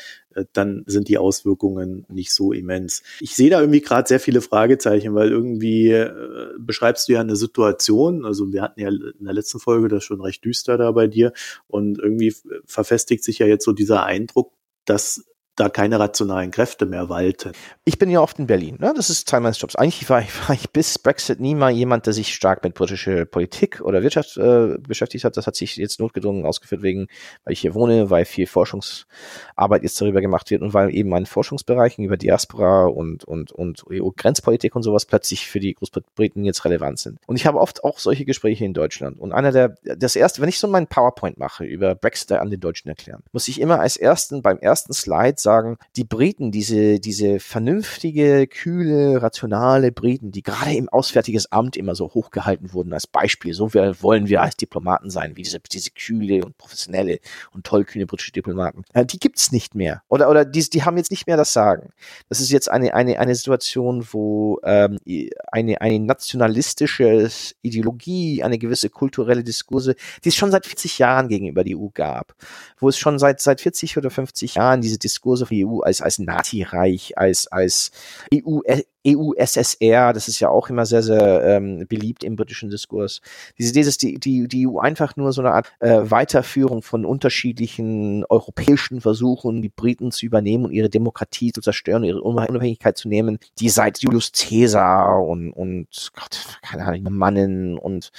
dann sind die Auswirkungen nicht so immens. Ich sehe da irgendwie gerade sehr viele Fragezeichen, weil irgendwie äh, beschreibst du ja eine Situation, also wir hatten ja in der letzten Folge das schon recht düster da bei dir und irgendwie verfestigt sich ja jetzt so dieser Eindruck, dass da keine rationalen Kräfte mehr walten. Ich bin ja oft in Berlin, ne? das ist Teil meines Jobs. Eigentlich war ich, war ich bis Brexit nie mal jemand, der sich stark mit britischer Politik oder Wirtschaft äh, beschäftigt hat. Das hat sich jetzt notgedrungen ausgeführt, wegen, weil ich hier wohne, weil viel Forschungsarbeit jetzt darüber gemacht wird und weil eben meine Forschungsbereichen über Diaspora und, und, und EU-Grenzpolitik und sowas plötzlich für die Großbriten jetzt relevant sind. Und ich habe oft auch solche Gespräche in Deutschland. Und einer der, das erste, wenn ich so meinen PowerPoint mache über Brexit an den Deutschen erklären, muss ich immer als ersten, beim ersten Slide sagen, die Briten, diese, diese vernünftige, kühle, rationale Briten, die gerade im Auswärtiges Amt immer so hochgehalten wurden als Beispiel, so wollen wir als Diplomaten sein, wie diese, diese kühle und professionelle und tollkühne britische Diplomaten. Äh, die gibt's nicht mehr. Oder, oder die, die haben jetzt nicht mehr das Sagen. Das ist jetzt eine, eine, eine Situation, wo ähm, eine, eine nationalistische Ideologie, eine gewisse kulturelle Diskurse, die es schon seit 40 Jahren gegenüber die EU gab, wo es schon seit, seit 40 oder 50 Jahren diese Diskurse Von EU als, als Nazi-Reich, als, als EU, EU-SSR, das ist ja auch immer sehr, sehr ähm, beliebt im britischen Diskurs. Diese Idee, dass die, die, die EU einfach nur so eine Art äh, Weiterführung von unterschiedlichen europäischen Versuchen, die Briten zu übernehmen und ihre Demokratie zu zerstören, ihre Unabhängigkeit zu nehmen, die seit Julius Caesar und, und Gott, keine Ahnung, Mannen und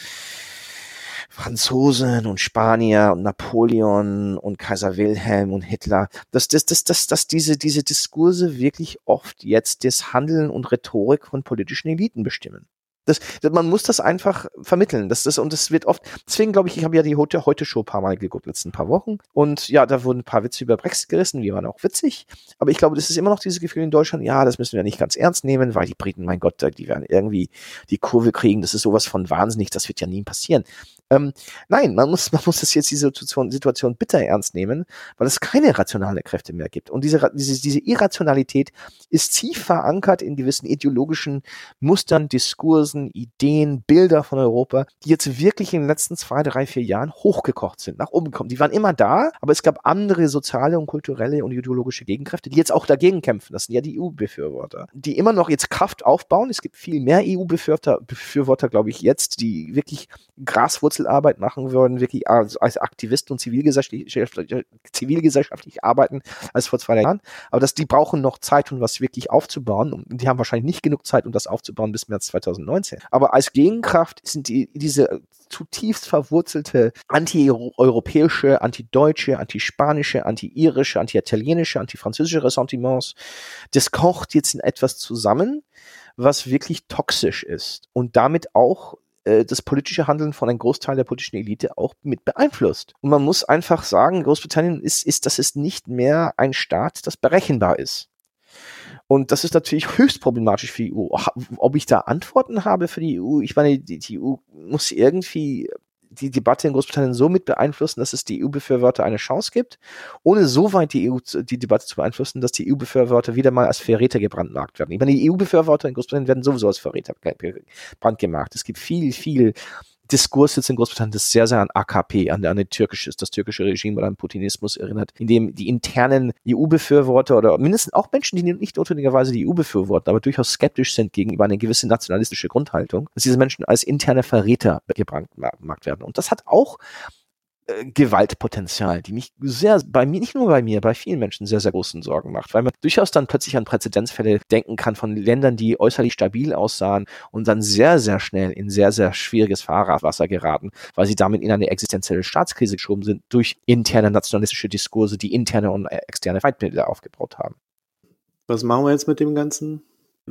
Franzosen und Spanier und Napoleon und Kaiser Wilhelm und Hitler, dass, dass, dass, dass, dass diese, diese Diskurse wirklich oft jetzt das Handeln und Rhetorik von politischen Eliten bestimmen. Das, man muss das einfach vermitteln. Das, das, und das wird oft, deswegen glaube ich, ich habe ja die heute, heute Show ein paar Mal geguckt, letzten paar Wochen. Und ja, da wurden ein paar Witze über Brexit gerissen, die waren auch witzig. Aber ich glaube, das ist immer noch dieses Gefühl in Deutschland, ja, das müssen wir nicht ganz ernst nehmen, weil die Briten, mein Gott, die werden irgendwie die Kurve kriegen. Das ist sowas von wahnsinnig, das wird ja nie passieren. Ähm, nein, man muss, man muss das jetzt diese Situation, Situation bitter ernst nehmen, weil es keine rationalen Kräfte mehr gibt. Und diese, diese, diese Irrationalität ist tief verankert in gewissen ideologischen Mustern, Diskursen, Ideen, Bilder von Europa, die jetzt wirklich in den letzten zwei, drei, vier Jahren hochgekocht sind, nach oben gekommen. Die waren immer da, aber es gab andere soziale und kulturelle und ideologische Gegenkräfte, die jetzt auch dagegen kämpfen. Das sind ja die EU-Befürworter, die immer noch jetzt Kraft aufbauen. Es gibt viel mehr EU-Befürworter, Befürworter, glaube ich, jetzt, die wirklich Graswurzeln Wurzelarbeit machen würden, wirklich als, als Aktivisten und zivilgesellschaftlich, zivilgesellschaftlich arbeiten als vor zwei Jahren. Aber dass die brauchen noch Zeit, um was wirklich aufzubauen. Und die haben wahrscheinlich nicht genug Zeit, um das aufzubauen bis März 2019. Aber als Gegenkraft sind die, diese zutiefst verwurzelte anti-europäische, anti-deutsche, anti-spanische, anti-irische, anti-italienische, anti-französische Ressentiments. Das kocht jetzt in etwas zusammen, was wirklich toxisch ist und damit auch äh, das politische Handeln von einem Großteil der politischen Elite auch mit beeinflusst. Und man muss einfach sagen, Großbritannien ist, ist, das ist nicht mehr ein Staat, das berechenbar ist. Und das ist natürlich höchst problematisch für die EU. Ob ich da Antworten habe für die EU? Ich meine, die, die EU muss irgendwie die Debatte in Großbritannien so mit beeinflussen, dass es die EU-Befürworter eine Chance gibt, ohne so weit die EU die Debatte zu beeinflussen, dass die EU-Befürworter wieder mal als Verräter gebrandmarkt werden. Ich meine, die EU-Befürworter in Großbritannien werden sowieso als Verräter brandgemacht. Es gibt viel, viel Diskurs jetzt in Großbritannien, das sehr, sehr an AKP, an, an den türkisches, das türkische Regime oder an Putinismus erinnert, in dem die internen EU-Befürworter oder mindestens auch Menschen, die nicht notwendigerweise die EU befürworten, aber durchaus skeptisch sind gegenüber einer gewissen nationalistische Grundhaltung, dass diese Menschen als interne Verräter gebrandmarkt werden. Und das hat auch äh, Gewaltpotenzial, die mich sehr, bei mir, nicht nur bei mir, bei vielen Menschen sehr, sehr großen Sorgen macht, weil man durchaus dann plötzlich an Präzedenzfälle denken kann von Ländern, die äußerlich stabil aussahen und dann sehr, sehr schnell in sehr, sehr schwieriges Fahrradwasser geraten, weil sie damit in eine existenzielle Staatskrise geschoben sind durch interne nationalistische Diskurse, die interne und externe Feindbilder aufgebaut haben. Was machen wir jetzt mit dem Ganzen?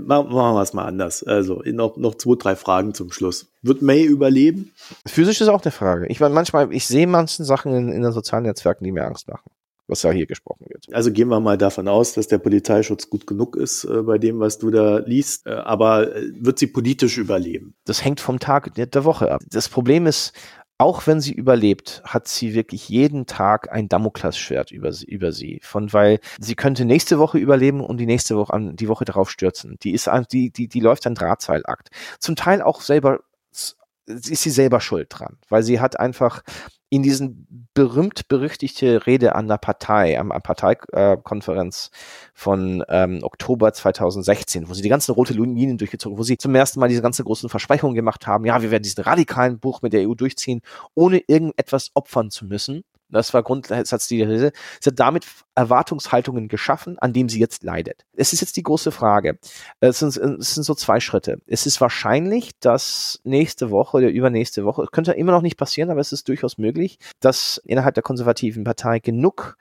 Machen wir es mal anders. Also noch, noch zwei, drei Fragen zum Schluss. Wird May überleben? Physisch ist auch eine Frage. Ich meine, manchmal, ich sehe manchen Sachen in, in den sozialen Netzwerken, die mir Angst machen was ja hier gesprochen wird. Also gehen wir mal davon aus, dass der Polizeischutz gut genug ist äh, bei dem, was du da liest. Äh, aber äh, wird sie politisch überleben? Das hängt vom Tag der Woche ab. Das Problem ist, auch wenn sie überlebt, hat sie wirklich jeden Tag ein Damoklesschwert über sie, über sie. Von, weil sie könnte nächste Woche überleben und die nächste Woche an, die Woche darauf stürzen. Die ist, die, die, die läuft ein Drahtseilakt. Zum Teil auch selber, ist sie selber schuld dran, weil sie hat einfach in diesen berühmt berüchtigte Rede an der Partei, am, am Parteikonferenz von ähm, Oktober 2016, wo sie die ganzen rote Linien durchgezogen, wo sie zum ersten Mal diese ganzen großen Versprechungen gemacht haben, ja, wir werden diesen radikalen Buch mit der EU durchziehen, ohne irgendetwas opfern zu müssen. Das war Grundsatz die Rede. Sie hat damit Erwartungshaltungen geschaffen, an dem sie jetzt leidet. Es ist jetzt die große Frage. Es sind, es sind so zwei Schritte. Es ist wahrscheinlich, dass nächste Woche oder übernächste Woche, könnte immer noch nicht passieren, aber es ist durchaus möglich, dass innerhalb der konservativen Partei genug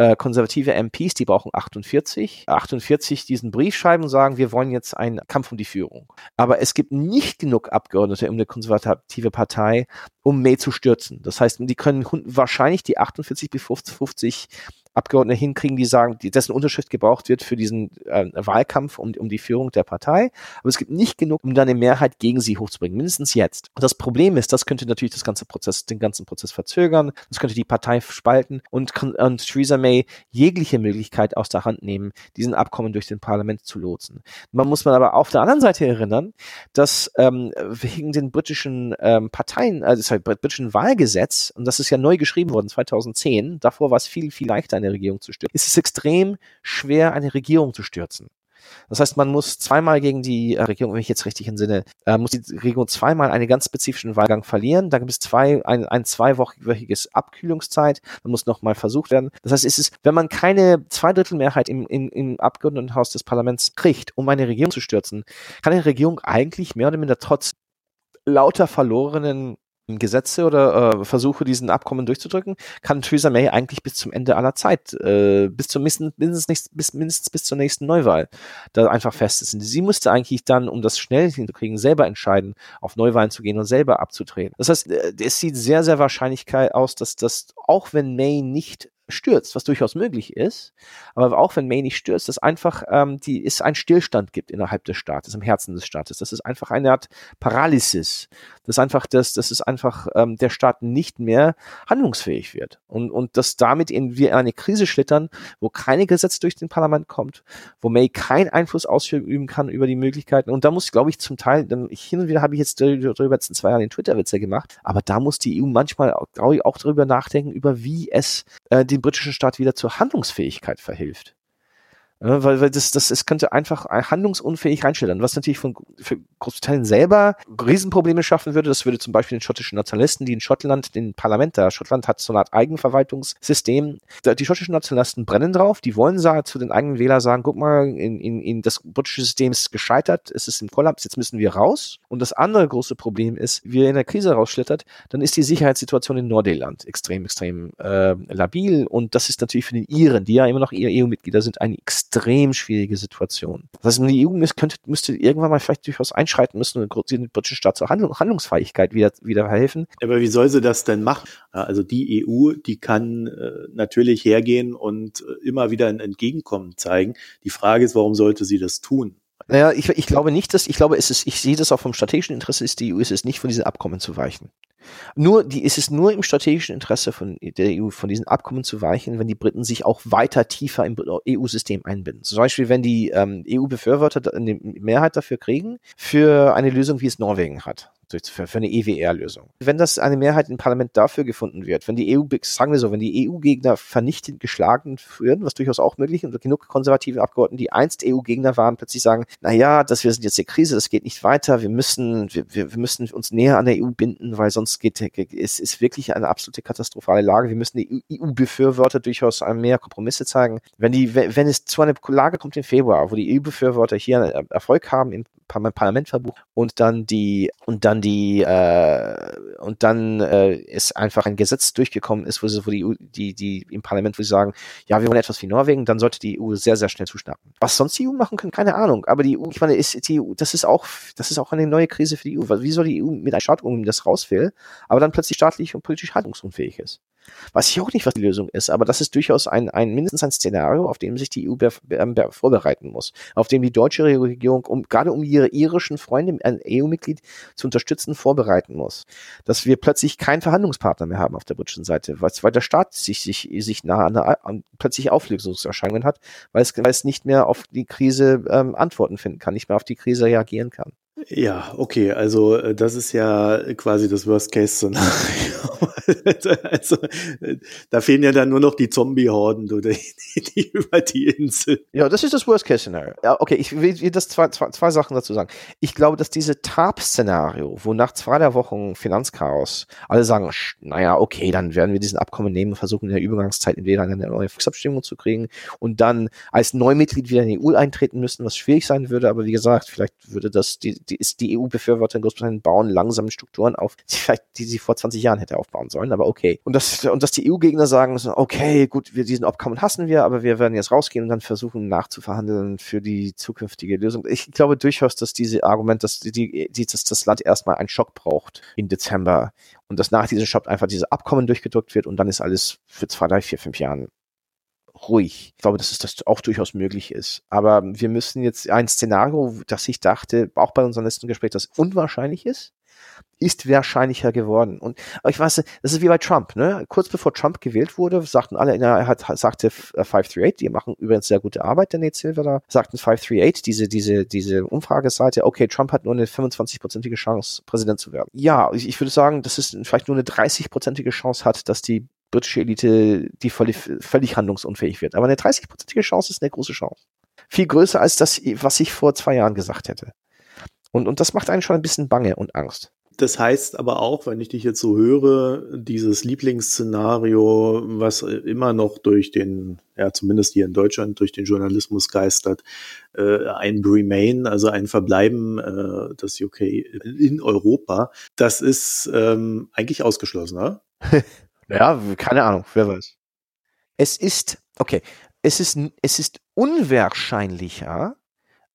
äh, konservative MPs, die brauchen 48, 48 diesen Brief schreiben und sagen, wir wollen jetzt einen Kampf um die Führung. Aber es gibt nicht genug Abgeordnete um eine konservative Partei, um May zu stürzen. Das heißt, die können wahrscheinlich die 48 bis 50 Abgeordnete hinkriegen, die sagen, dessen Unterschrift gebraucht wird für diesen äh, Wahlkampf um, um die Führung der Partei. Aber es gibt nicht genug, um dann eine Mehrheit gegen sie hochzubringen, mindestens jetzt. Und das Problem ist, das könnte natürlich das ganze Prozess, den ganzen Prozess verzögern, das könnte die Partei spalten und, und Theresa May jegliche Möglichkeit aus der Hand nehmen, diesen Abkommen durch den Parlament zu lotsen. Man muss man aber auf der anderen Seite erinnern, dass ähm, wegen den britischen ähm, Parteien, also sorry, britischen Wahlgesetz, und das ist ja neu geschrieben worden 2010, davor war es viel, viel leichter, eine Regierung zu stürzen. Es ist extrem schwer, eine Regierung zu stürzen. Das heißt, man muss zweimal gegen die äh, Regierung, wenn ich jetzt richtig entsinne, äh, muss die Regierung zweimal einen ganz spezifischen Wahlgang verlieren. Dann gibt es zwei, ein, ein zweiwöchiges Abkühlungszeit. Dann muss nochmal versucht werden. Das heißt, es ist, wenn man keine Zweidrittelmehrheit im, im, im Abgeordnetenhaus des Parlaments kriegt, um eine Regierung zu stürzen, kann eine Regierung eigentlich mehr oder minder trotz lauter verlorenen Gesetze oder äh, Versuche, diesen Abkommen durchzudrücken, kann Theresa May eigentlich bis zum Ende aller Zeit, äh, bis zum mindestens, bis, mindestens bis zur nächsten Neuwahl, da einfach fest ist. Sie müsste eigentlich dann, um das schnell hinzukriegen, selber entscheiden, auf Neuwahlen zu gehen und selber abzutreten. Das heißt, äh, es sieht sehr, sehr wahrscheinlich aus, dass das, auch wenn May nicht stürzt, was durchaus möglich ist, aber auch wenn May nicht stürzt, dass einfach ähm, die es einen Stillstand gibt innerhalb des Staates, im Herzen des Staates. Das ist einfach eine Art Paralysis. Das ist einfach, das, das ist einfach ähm, der Staat nicht mehr handlungsfähig wird und und dass damit in wir in eine Krise schlittern, wo keine Gesetz durch den Parlament kommt, wo May keinen Einfluss ausüben kann über die Möglichkeiten und da muss, glaube ich, zum Teil, denn ich, hin und wieder habe ich jetzt darüber jetzt in zwei Jahren den Twitter-Witze gemacht, aber da muss die EU manchmal, glaube ich, auch darüber nachdenken, über wie es äh, den britischen Staat wieder zur Handlungsfähigkeit verhilft. Weil, weil das, das, es könnte einfach handlungsunfähig reinstellen, was natürlich von, für Großbritannien selber Riesenprobleme schaffen würde. Das würde zum Beispiel den schottischen Nationalisten, die in Schottland, den Parlament da, Schottland hat so eine Art Eigenverwaltungssystem. Die schottischen Nationalisten brennen drauf, die wollen zu den eigenen Wählern sagen, guck mal, in, in, in das britische System ist gescheitert, es ist im Kollaps, jetzt müssen wir raus. Und das andere große Problem ist, wie er in der Krise rausschlittert, dann ist die Sicherheitssituation in Nordirland extrem, extrem äh, labil. Und das ist natürlich für den Iren, die ja immer noch EU-Mitglieder sind, eine extrem schwierige Situation. Das heißt, die EU könnte, müsste irgendwann mal vielleicht durchaus einschreiten müssen und den britischen Staat zur Handlung, Handlungsfähigkeit wieder, wieder helfen. Aber wie soll sie das denn machen? Also die EU, die kann äh, natürlich hergehen und äh, immer wieder ein Entgegenkommen zeigen. Die Frage ist, warum sollte sie das tun? Naja, ich, ich glaube nicht, dass, ich glaube, es ist, ich sehe das auch vom strategischen Interesse ist die EU, ist es nicht von diesen Abkommen zu weichen. Nur, die, ist es nur im strategischen Interesse von der EU, von diesen Abkommen zu weichen, wenn die Briten sich auch weiter tiefer im EU-System einbinden. Zum Beispiel, wenn die ähm, EU-Befürworter eine Mehrheit dafür kriegen, für eine Lösung, wie es Norwegen hat für, für eine EWR-Lösung. Wenn das eine Mehrheit im Parlament dafür gefunden wird, wenn die EU, sagen wir so, wenn die EU-Gegner vernichtend geschlagen führen, was durchaus auch möglich ist, und genug konservative Abgeordnete, die einst EU-Gegner waren, plötzlich sagen, na ja, das, wir sind jetzt in der Krise, das geht nicht weiter, wir müssen, wir, wir müssen uns näher an der EU binden, weil sonst geht, es ist wirklich eine absolute katastrophale Lage. Wir müssen die EU-Befürworter durchaus mehr Kompromisse zeigen. Wenn die, wenn es zu einer Lage kommt im Februar, wo die EU-Befürworter hier Erfolg haben im Parlament verbucht und dann die und dann die äh, und dann äh, ist einfach ein Gesetz durchgekommen ist, wo, sie, wo die, die die im Parlament wo sie sagen, ja, wir wollen etwas wie Norwegen, dann sollte die EU sehr sehr schnell zuschnappen. Was sonst die EU machen können, keine Ahnung. Aber die EU, ich meine, ist die EU, das ist auch das ist auch eine neue Krise für die EU. Wie soll die EU mit einer Staat umgehen, das raus will, aber dann plötzlich staatlich und politisch handlungsunfähig ist? Weiß ich auch nicht, was die Lösung ist, aber das ist durchaus ein, ein mindestens ein Szenario, auf dem sich die EU vorbereiten muss, auf dem die deutsche Regierung, um gerade um ihre irischen Freunde, ein EU-Mitglied zu unterstützen, vorbereiten muss. Dass wir plötzlich keinen Verhandlungspartner mehr haben auf der britischen Seite, weil, weil der Staat sich, sich, sich nah an, an plötzlich Auflösungserscheinungen hat, weil es, weil es nicht mehr auf die Krise ähm, Antworten finden kann, nicht mehr auf die Krise reagieren kann. Ja, okay, also äh, das ist ja quasi das Worst-Case-Szenario. also da fehlen ja dann nur noch die Zombie-Horden, die, die über die Insel. Ja, das ist das Worst-Case-Szenario. Ja, okay, ich will das zwei, zwei, zwei Sachen dazu sagen. Ich glaube, dass diese TARP-Szenario, wo nach zwei der Wochen Finanzchaos alle sagen, naja, okay, dann werden wir diesen Abkommen nehmen und versuchen in der Übergangszeit entweder eine neue Volksabstimmung zu kriegen und dann als Neumitglied wieder in die EU eintreten müssen, was schwierig sein würde, aber wie gesagt, vielleicht würde das die ist die EU-Befürworter in Großbritannien bauen langsam Strukturen auf, die, vielleicht, die sie vor 20 Jahren hätte aufbauen sollen, aber okay. Und, das, und dass die EU-Gegner sagen, okay, gut, wir diesen Abkommen hassen wir, aber wir werden jetzt rausgehen und dann versuchen nachzuverhandeln für die zukünftige Lösung. Ich glaube durchaus, dass diese Argument, dass, die, die, dass das Land erstmal einen Schock braucht im Dezember und dass nach diesem Schock einfach diese Abkommen durchgedrückt wird und dann ist alles für zwei, drei, vier, fünf Jahren ruhig. Ich glaube, dass es das auch durchaus möglich ist. Aber wir müssen jetzt ein Szenario, das ich dachte, auch bei unserem letzten Gespräch, das unwahrscheinlich ist, ist wahrscheinlicher geworden. Und ich weiß, das ist wie bei Trump, ne? Kurz bevor Trump gewählt wurde, sagten alle, er hat, sagte 538, äh, die machen übrigens sehr gute Arbeit, der Nate Silver da, sagten 538, diese, diese, diese Umfrageseite, okay, Trump hat nur eine 25-prozentige Chance, Präsident zu werden. Ja, ich, ich würde sagen, dass es vielleicht nur eine 30-prozentige Chance hat, dass die britische Elite, die völlig, völlig handlungsunfähig wird. Aber eine 30-prozentige Chance ist eine große Chance. Viel größer als das, was ich vor zwei Jahren gesagt hätte. Und, und das macht einen schon ein bisschen Bange und Angst. Das heißt aber auch, wenn ich dich jetzt so höre, dieses Lieblingsszenario, was immer noch durch den, ja zumindest hier in Deutschland, durch den Journalismus geistert, äh, ein Remain, also ein Verbleiben äh, des UK in Europa, das ist ähm, eigentlich ausgeschlossen, oder? Ja, keine Ahnung, wer weiß. Es ist, okay, es ist, es ist unwahrscheinlicher,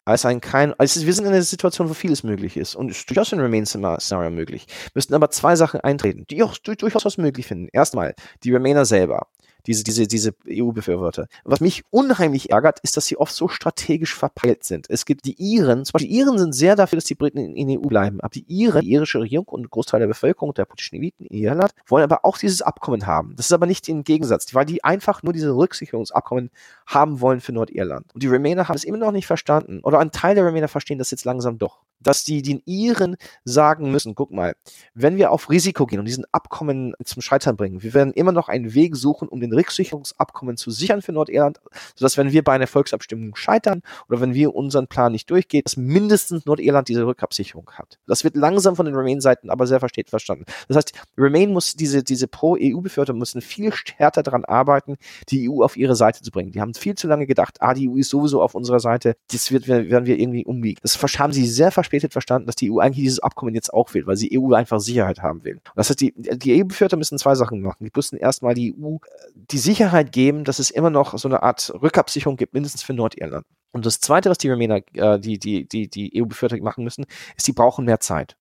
als ein kein, also wir sind in einer Situation, wo vieles möglich ist und ist durchaus ein Remain-Szenario möglich. Müssten aber zwei Sachen eintreten, die auch durchaus möglich finden. Erstmal, die Remainer selber diese, diese, diese EU-Befürworter. Was mich unheimlich ärgert, ist, dass sie oft so strategisch verpeilt sind. Es gibt die Iren, zum Beispiel die Iren sind sehr dafür, dass die Briten in, in der EU bleiben. Aber die Iren, die irische Regierung und Großteil der Bevölkerung, der politischen Eliten in Irland, wollen aber auch dieses Abkommen haben. Das ist aber nicht im Gegensatz, weil die einfach nur diese Rücksicherungsabkommen haben wollen für Nordirland. Und die Remainer haben es immer noch nicht verstanden. Oder ein Teil der Remainer verstehen das jetzt langsam doch. Dass die den Iren sagen müssen, guck mal, wenn wir auf Risiko gehen und diesen Abkommen zum Scheitern bringen, wir werden immer noch einen Weg suchen, um den Rücksicherungsabkommen zu sichern für Nordirland, sodass wenn wir bei einer Volksabstimmung scheitern oder wenn wir unseren Plan nicht durchgeht, dass mindestens Nordirland diese Rückabsicherung hat. Das wird langsam von den Remain-Seiten aber sehr versteht verstanden. Das heißt, Remain muss diese, diese Pro-EU-Befürworter müssen viel härter daran arbeiten, die EU auf ihre Seite zu bringen. Die haben viel zu lange gedacht, ah, die EU ist sowieso auf unserer Seite, das wird, werden wir irgendwie umbiegen. Das haben sie sehr verspätet verstanden, dass die EU eigentlich dieses Abkommen jetzt auch will, weil sie EU einfach Sicherheit haben will. das heißt, die, die EU-Befürworter müssen zwei Sachen machen. Die müssen erstmal die EU die Sicherheit geben, dass es immer noch so eine Art Rückabsicherung gibt, mindestens für Nordirland. Und das Zweite, was die Remainer, äh, die, die, die, die EU-Befürworter machen müssen, ist, sie brauchen mehr Zeit.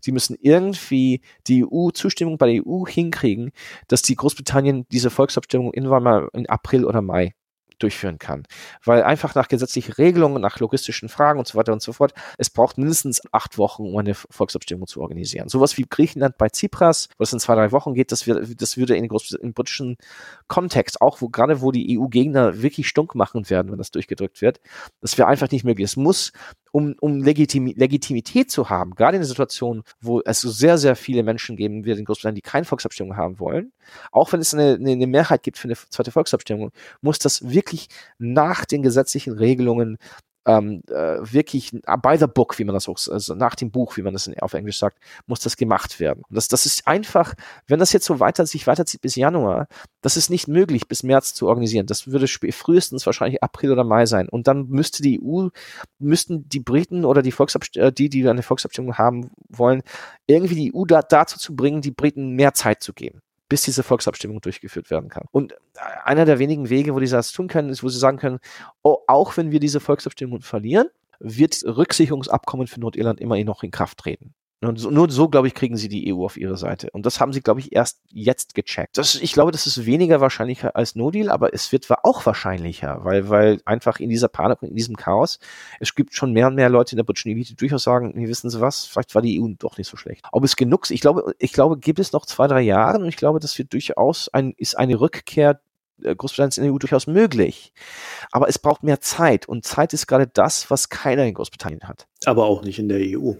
Sie müssen irgendwie die EU-Zustimmung bei der EU hinkriegen, dass die Großbritannien diese Volksabstimmung in April oder Mai durchführen kann. Weil einfach nach gesetzlichen Regelungen, nach logistischen Fragen und so weiter und so fort, es braucht mindestens acht Wochen, um eine Volksabstimmung zu organisieren. Sowas wie Griechenland bei Tsipras, wo es in zwei, drei Wochen geht, das, wird, das würde in Groß im britischen Kontext, auch wo gerade wo die EU-Gegner wirklich stunk machen werden, wenn das durchgedrückt wird, das wäre einfach nicht möglich. Es muss um, um Legitim Legitimität zu haben, gerade in der Situation, wo es so sehr, sehr viele Menschen geben wird in Großbritannien, die keine Volksabstimmung haben wollen, auch wenn es eine, eine Mehrheit gibt für eine zweite Volksabstimmung, muss das wirklich nach den gesetzlichen Regelungen ähm, äh, wirklich by the book, wie man das auch, also nach dem Buch, wie man das auf Englisch sagt, muss das gemacht werden. Und das, das ist einfach, wenn das jetzt so weiter sich weiterzieht bis Januar, das ist nicht möglich, bis März zu organisieren. Das würde frühestens wahrscheinlich April oder Mai sein. Und dann müsste die EU, müssten die Briten oder die Volksabstimmung, äh, die, die eine Volksabstimmung haben wollen, irgendwie die EU da, dazu zu bringen, die Briten mehr Zeit zu geben bis diese Volksabstimmung durchgeführt werden kann. Und äh, einer der wenigen Wege, wo die das tun können, ist, wo sie sagen können, oh, auch wenn wir diese Volksabstimmung verlieren, wird Rücksicherungsabkommen für Nordirland immer noch in Kraft treten. Und so, nur so, glaube ich, kriegen sie die EU auf ihre Seite. Und das haben sie, glaube ich, erst jetzt gecheckt. Das, ich glaube, das ist weniger wahrscheinlicher als No Deal, aber es wird auch wahrscheinlicher, weil, weil einfach in dieser Panik und in diesem Chaos, es gibt schon mehr und mehr Leute in der britischen Elite, die durchaus sagen, nee, wissen Sie was, vielleicht war die EU doch nicht so schlecht. Ob es genug ist, ich glaube, ich glaube, gibt es noch zwei, drei Jahre und ich glaube, das wird durchaus ein, ist eine Rückkehr äh, Großbritanniens in der EU durchaus möglich. Aber es braucht mehr Zeit und Zeit ist gerade das, was keiner in Großbritannien hat. Aber auch nicht in der EU.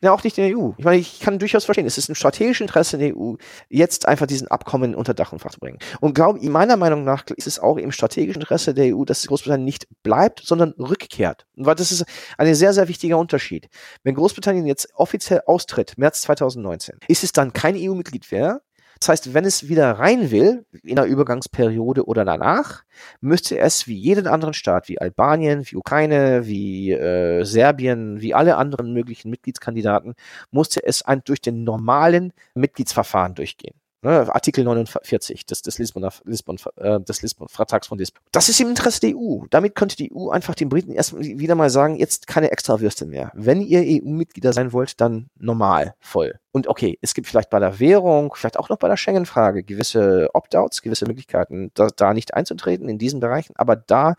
Na, auch nicht in der EU. Ich meine, ich kann durchaus verstehen, es ist ein strategisches Interesse in der EU, jetzt einfach diesen Abkommen unter Dach und Fach zu bringen. Und glaube, meiner Meinung nach ist es auch im strategischen Interesse der EU, dass Großbritannien nicht bleibt, sondern rückkehrt. Weil das ist ein sehr, sehr wichtiger Unterschied. Wenn Großbritannien jetzt offiziell austritt, März 2019, ist es dann kein EU-Mitglied mehr, das heißt, wenn es wieder rein will, in der Übergangsperiode oder danach, müsste es wie jeden anderen Staat, wie Albanien, wie Ukraine, wie äh, Serbien, wie alle anderen möglichen Mitgliedskandidaten, musste es ein, durch den normalen Mitgliedsverfahren durchgehen. Ne, Artikel 49 des, des Lisbon, Lisbon, äh, des Lisbon Vertrags von Lisbon. Das ist im Interesse der EU. Damit könnte die EU einfach den Briten erst wieder mal sagen, jetzt keine Extrawürste mehr. Wenn ihr EU-Mitglieder sein wollt, dann normal, voll. Und okay, es gibt vielleicht bei der Währung, vielleicht auch noch bei der Schengen-Frage gewisse Opt-outs, gewisse Möglichkeiten, da, da nicht einzutreten in diesen Bereichen, aber da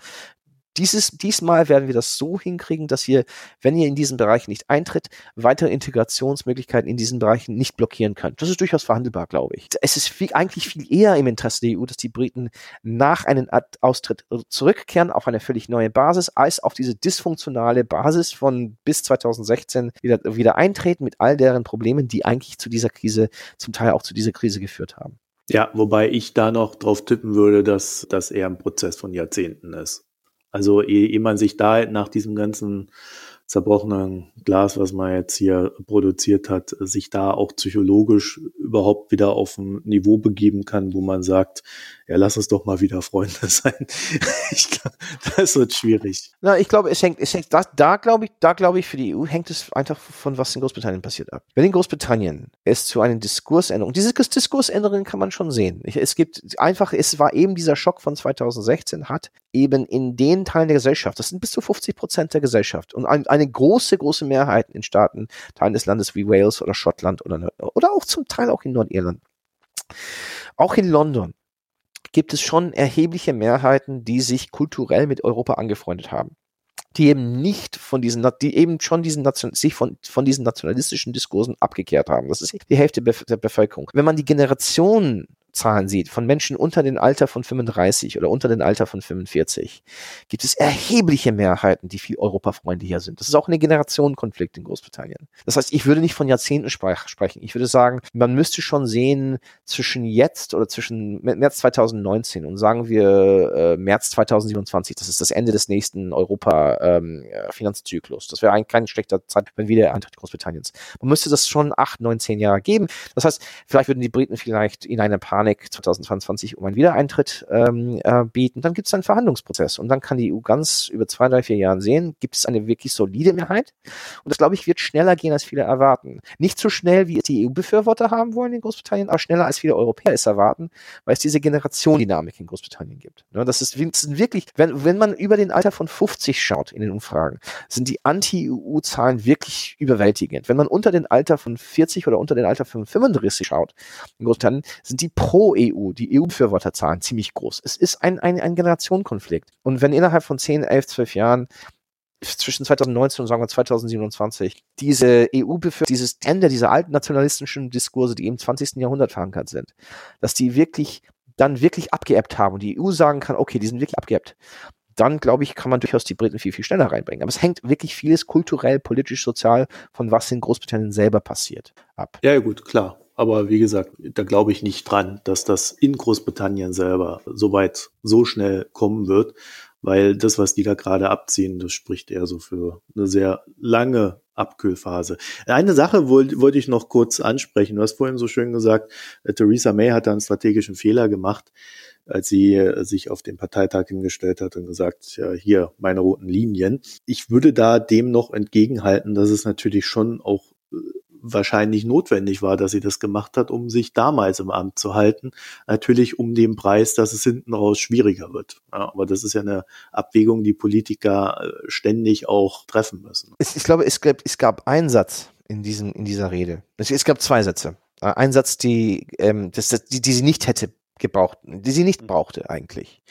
dieses, diesmal werden wir das so hinkriegen, dass ihr, wenn ihr in diesen Bereichen nicht eintritt, weitere Integrationsmöglichkeiten in diesen Bereichen nicht blockieren könnt. Das ist durchaus verhandelbar, glaube ich. Es ist viel, eigentlich viel eher im Interesse der EU, dass die Briten nach einem Austritt zurückkehren auf eine völlig neue Basis, als auf diese dysfunktionale Basis von bis 2016 wieder, wieder eintreten mit all deren Problemen, die eigentlich zu dieser Krise, zum Teil auch zu dieser Krise geführt haben. Ja, wobei ich da noch drauf tippen würde, dass das eher ein Prozess von Jahrzehnten ist. Also ehe, ehe man sich da nach diesem ganzen zerbrochenen Glas, was man jetzt hier produziert hat, sich da auch psychologisch überhaupt wieder auf ein Niveau begeben kann, wo man sagt, ja, lass uns doch mal wieder Freunde sein. ich glaub, das wird schwierig. Na, ich glaube, es hängt, es hängt, da, da glaube ich, da glaube ich, für die EU hängt es einfach von was in Großbritannien passiert ab. Wenn in Großbritannien es zu einer Diskursänderung, diese Diskursänderung kann man schon sehen. Es gibt einfach, es war eben dieser Schock von 2016 hat eben in den Teilen der Gesellschaft, das sind bis zu 50 Prozent der Gesellschaft und ein, eine große, große Mehrheit in Staaten, Teilen des Landes wie Wales oder Schottland oder, oder auch zum Teil auch in Nordirland. Auch in London gibt es schon erhebliche Mehrheiten, die sich kulturell mit Europa angefreundet haben die eben nicht von diesen, die eben schon diesen Nation, sich von, von diesen nationalistischen Diskursen abgekehrt haben. Das ist die Hälfte der Bevölkerung. Wenn man die Generationen Zahlen sieht, von Menschen unter den Alter von 35 oder unter den Alter von 45, gibt es erhebliche Mehrheiten, die viel europafreundlicher sind. Das ist auch eine Generationenkonflikt in Großbritannien. Das heißt, ich würde nicht von Jahrzehnten sprechen. Ich würde sagen, man müsste schon sehen, zwischen jetzt oder zwischen März 2019 und sagen wir äh, März 2027, das ist das Ende des nächsten Europa-Finanzzyklus. Ähm, das wäre ein kein schlechter Zeit, wenn wieder Eintritt Großbritanniens. Man müsste das schon acht, neun, zehn Jahre geben. Das heißt, vielleicht würden die Briten vielleicht in einer Panik 2022 um einen Wiedereintritt ähm, äh, bieten. Dann gibt es einen Verhandlungsprozess und dann kann die EU ganz über zwei, drei, vier Jahren sehen, gibt es eine wirklich solide Mehrheit. Und das, glaube ich, wird schneller gehen, als viele erwarten. Nicht so schnell, wie es die EU-Befürworter haben wollen in Großbritannien, aber schneller, als viele Europäer es erwarten, weil es diese Generationdynamik in Großbritannien gibt. Ja, das ist wirklich, wenn, wenn man über den Alter von 50 schaut in den Umfragen, sind die Anti-EU-Zahlen wirklich überwältigend. Wenn man unter den Alter von 40 oder unter den Alter von 35 schaut, in Großbritannien sind die Pro-EU, die EU-Befürworterzahlen ziemlich groß. Es ist ein, ein, ein Generationenkonflikt. Und wenn innerhalb von 10, 11, 12 Jahren zwischen 2019 und sagen wir 2027 diese EU befürworter dieses Ende dieser alten nationalistischen Diskurse, die im 20. Jahrhundert verankert sind, dass die wirklich dann wirklich abgeebbt haben und die EU sagen kann, okay, die sind wirklich abgeebbt, dann glaube ich, kann man durchaus die Briten viel, viel schneller reinbringen. Aber es hängt wirklich vieles kulturell, politisch, sozial von was in Großbritannien selber passiert ab. Ja, gut, klar. Aber wie gesagt, da glaube ich nicht dran, dass das in Großbritannien selber so weit, so schnell kommen wird, weil das, was die da gerade abziehen, das spricht eher so für eine sehr lange Abkühlphase. Eine Sache wollte wollt ich noch kurz ansprechen. Du hast vorhin so schön gesagt, äh, Theresa May hat da einen strategischen Fehler gemacht, als sie äh, sich auf den Parteitag hingestellt hat und gesagt, ja, hier meine roten Linien. Ich würde da dem noch entgegenhalten, dass es natürlich schon auch wahrscheinlich notwendig war, dass sie das gemacht hat, um sich damals im Amt zu halten. Natürlich um den Preis, dass es hinten raus schwieriger wird. Ja, aber das ist ja eine Abwägung, die Politiker äh, ständig auch treffen müssen. Ich glaube, es gab, es gab einen Satz in, diesem, in dieser Rede. Es, es gab zwei Sätze. Äh, ein Satz, die, ähm, das, die, die sie nicht hätte gebraucht, die sie nicht brauchte eigentlich.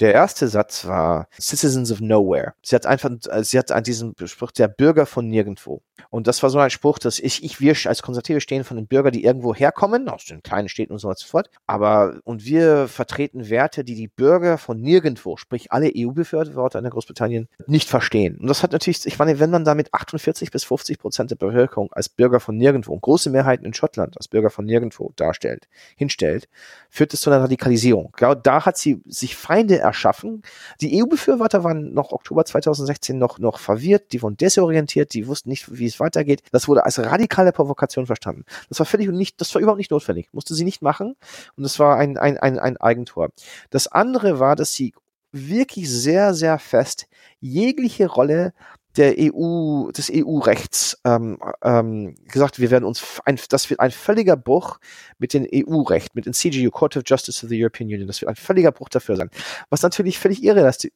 Der erste Satz war Citizens of Nowhere. Sie hat einfach, sie hat an diesem Spruch der Bürger von nirgendwo. Und das war so ein Spruch, dass ich, ich, wir als Konservative stehen von den Bürgern, die irgendwo herkommen, aus den kleinen Städten und so weiter so fort. Aber, und wir vertreten Werte, die die Bürger von nirgendwo, sprich alle EU-Befürworter in Großbritannien, nicht verstehen. Und das hat natürlich, ich meine, wenn man damit 48 bis 50 Prozent der Bevölkerung als Bürger von nirgendwo und große Mehrheiten in Schottland als Bürger von nirgendwo darstellt, hinstellt, führt es zu einer Radikalisierung. Genau da hat sie sich Feinde erschaffen. Die EU-Befürworter waren noch Oktober 2016 noch, noch verwirrt, die wurden desorientiert, die wussten nicht, wie es weitergeht. Das wurde als radikale Provokation verstanden. Das war völlig nicht, das war überhaupt nicht notwendig. Musste sie nicht machen. Und das war ein, ein, ein, ein Eigentor. Das andere war, dass sie wirklich sehr, sehr fest jegliche Rolle der EU, des EU-Rechts ähm, ähm, gesagt, wir werden uns, ein, das wird ein völliger Bruch mit dem EU-Recht, mit dem CGU, Court of Justice of the European Union, das wird ein völliger Bruch dafür sein. Was natürlich völlig irrealistisch,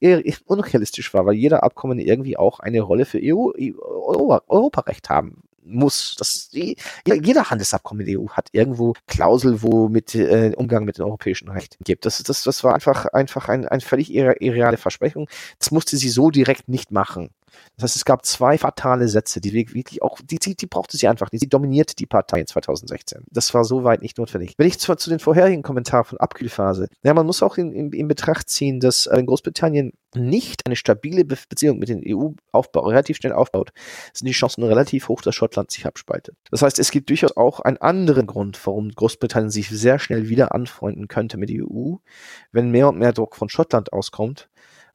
unrealistisch war, weil jeder Abkommen irgendwie auch eine Rolle für EU, EU Europarecht haben muss. Das, jeder Handelsabkommen der EU hat irgendwo Klausel, wo mit äh, Umgang mit dem europäischen Recht gibt. Das, das, das war einfach, einfach ein, ein völlig irreale Versprechung. Das musste sie so direkt nicht machen. Das heißt, es gab zwei fatale Sätze, die wirklich auch, die, die, die brauchte sie einfach nicht. Sie dominiert die Partei in 2016. Das war soweit nicht notwendig. Wenn ich zu, zu den vorherigen Kommentaren von Abkühlphase, ja, man muss auch in, in, in Betracht ziehen, dass äh, Großbritannien nicht eine stabile Be Beziehung mit den EU aufbaut, relativ schnell aufbaut, sind die Chancen relativ hoch, dass Schottland sich abspaltet. Das heißt, es gibt durchaus auch einen anderen Grund, warum Großbritannien sich sehr schnell wieder anfreunden könnte mit der EU, wenn mehr und mehr Druck von Schottland auskommt,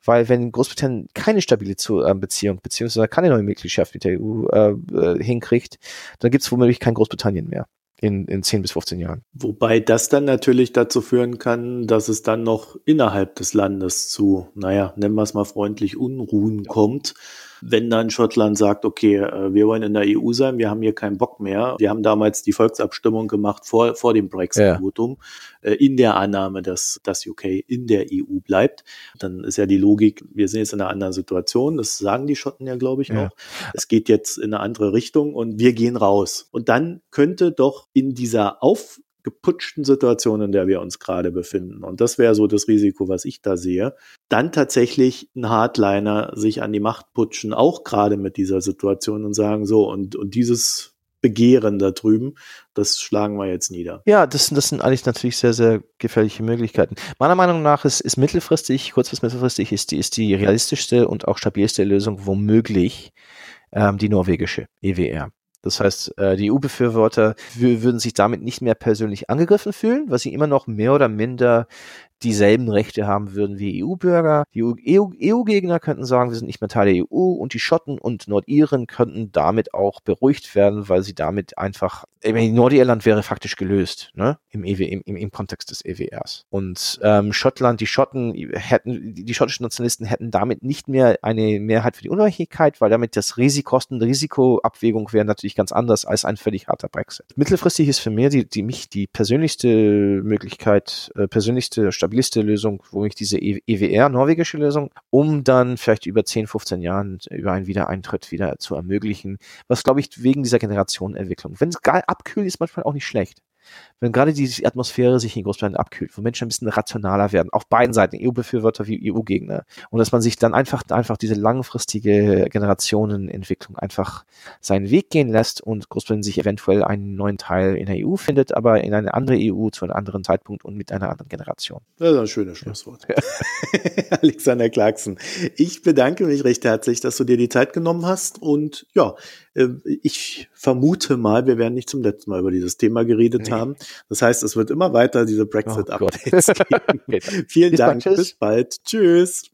weil wenn Großbritannien keine stabile äh, Beziehung beziehungsweise keine neue Mitgliedschaft mit der EU äh, äh, hinkriegt, dann gibt es womöglich kein Großbritannien mehr in, in 10 bis 15 Jahren. Wobei das dann natürlich dazu führen kann, dass es dann noch innerhalb des Landes zu, naja, nennen wir es mal freundlich, Unruhen kommt wenn dann Schottland sagt, okay, äh, wir wollen in der EU sein, wir haben hier keinen Bock mehr. Wir haben damals die Volksabstimmung gemacht vor, vor dem Brexit-Votum, ja. Äh, in der Annahme, dass das UK in der EU bleibt. Dann ist ja die Logik, wir sind jetzt in einer anderen Situation, das sagen die Schotten ja, glaube ich, ja. auch. Es geht jetzt in eine andere Richtung und wir gehen raus. Und dann könnte doch in dieser Auf geputschten Situation, in der wir uns gerade befinden. Und das wäre so das Risiko, was ich da sehe. Dann tatsächlich ein Hardliner sich an die Macht putschen, auch gerade mit dieser Situation und sagen, so, und, und dieses begehren da drüben. Das schlagen wir jetzt nieder. Ja, das, das sind eigentlich natürlich sehr, sehr gefährliche Möglichkeiten. Meiner Meinung nach ist, ist mittelfristig, kurz bis mittelfristig, ist die, ist die realistischste und auch stabilste Lösung womöglich ähm, die norwegische EWR. Das heißt, äh, die EU-Befürworter würden sich damit nicht mehr persönlich angegriffen fühlen, was sie immer noch mehr oder minder dieselben Rechte haben würden wie EU-Bürger. Die EU-Gegner e könnten sagen, wir sind nicht mehr Teil der EU und die Schotten und Nordiren könnten damit auch beruhigt werden, weil sie damit einfach, Nordirland wäre faktisch gelöst, ne, im, EW, im, im, Kontext des EWRs. Und ähm, Schottland, die Schotten hätten, die, schottischen Nationalisten hätten damit nicht mehr eine Mehrheit für die Unabhängigkeit, weil damit das Risikosten, Risikoabwägung wäre natürlich ganz anders als ein völlig harter Brexit. Mittelfristig ist für mich die, die mich die persönlichste Möglichkeit, äh, persönlichste stabilste Lösung, wo ich diese EWR, norwegische Lösung, um dann vielleicht über 10, 15 Jahren über einen Wiedereintritt wieder zu ermöglichen, was glaube ich wegen dieser Generationenentwicklung. Wenn es geil abkühlt, ist manchmal auch nicht schlecht wenn gerade die Atmosphäre sich in Großbritannien abkühlt, wo Menschen ein bisschen rationaler werden, auf beiden Seiten, EU-Befürworter wie EU-Gegner, und dass man sich dann einfach, einfach diese langfristige Generationenentwicklung einfach seinen Weg gehen lässt und Großbritannien sich eventuell einen neuen Teil in der EU findet, aber in eine andere EU zu einem anderen Zeitpunkt und mit einer anderen Generation. Das ist ein schönes Schlusswort. Ja. Alexander Clarkson, ich bedanke mich recht herzlich, dass du dir die Zeit genommen hast und ja, ich vermute mal, wir werden nicht zum letzten Mal über dieses Thema geredet nee. haben. Das heißt, es wird immer weiter diese Brexit-Updates oh geben. Vielen bis Dank, bis bald. Tschüss.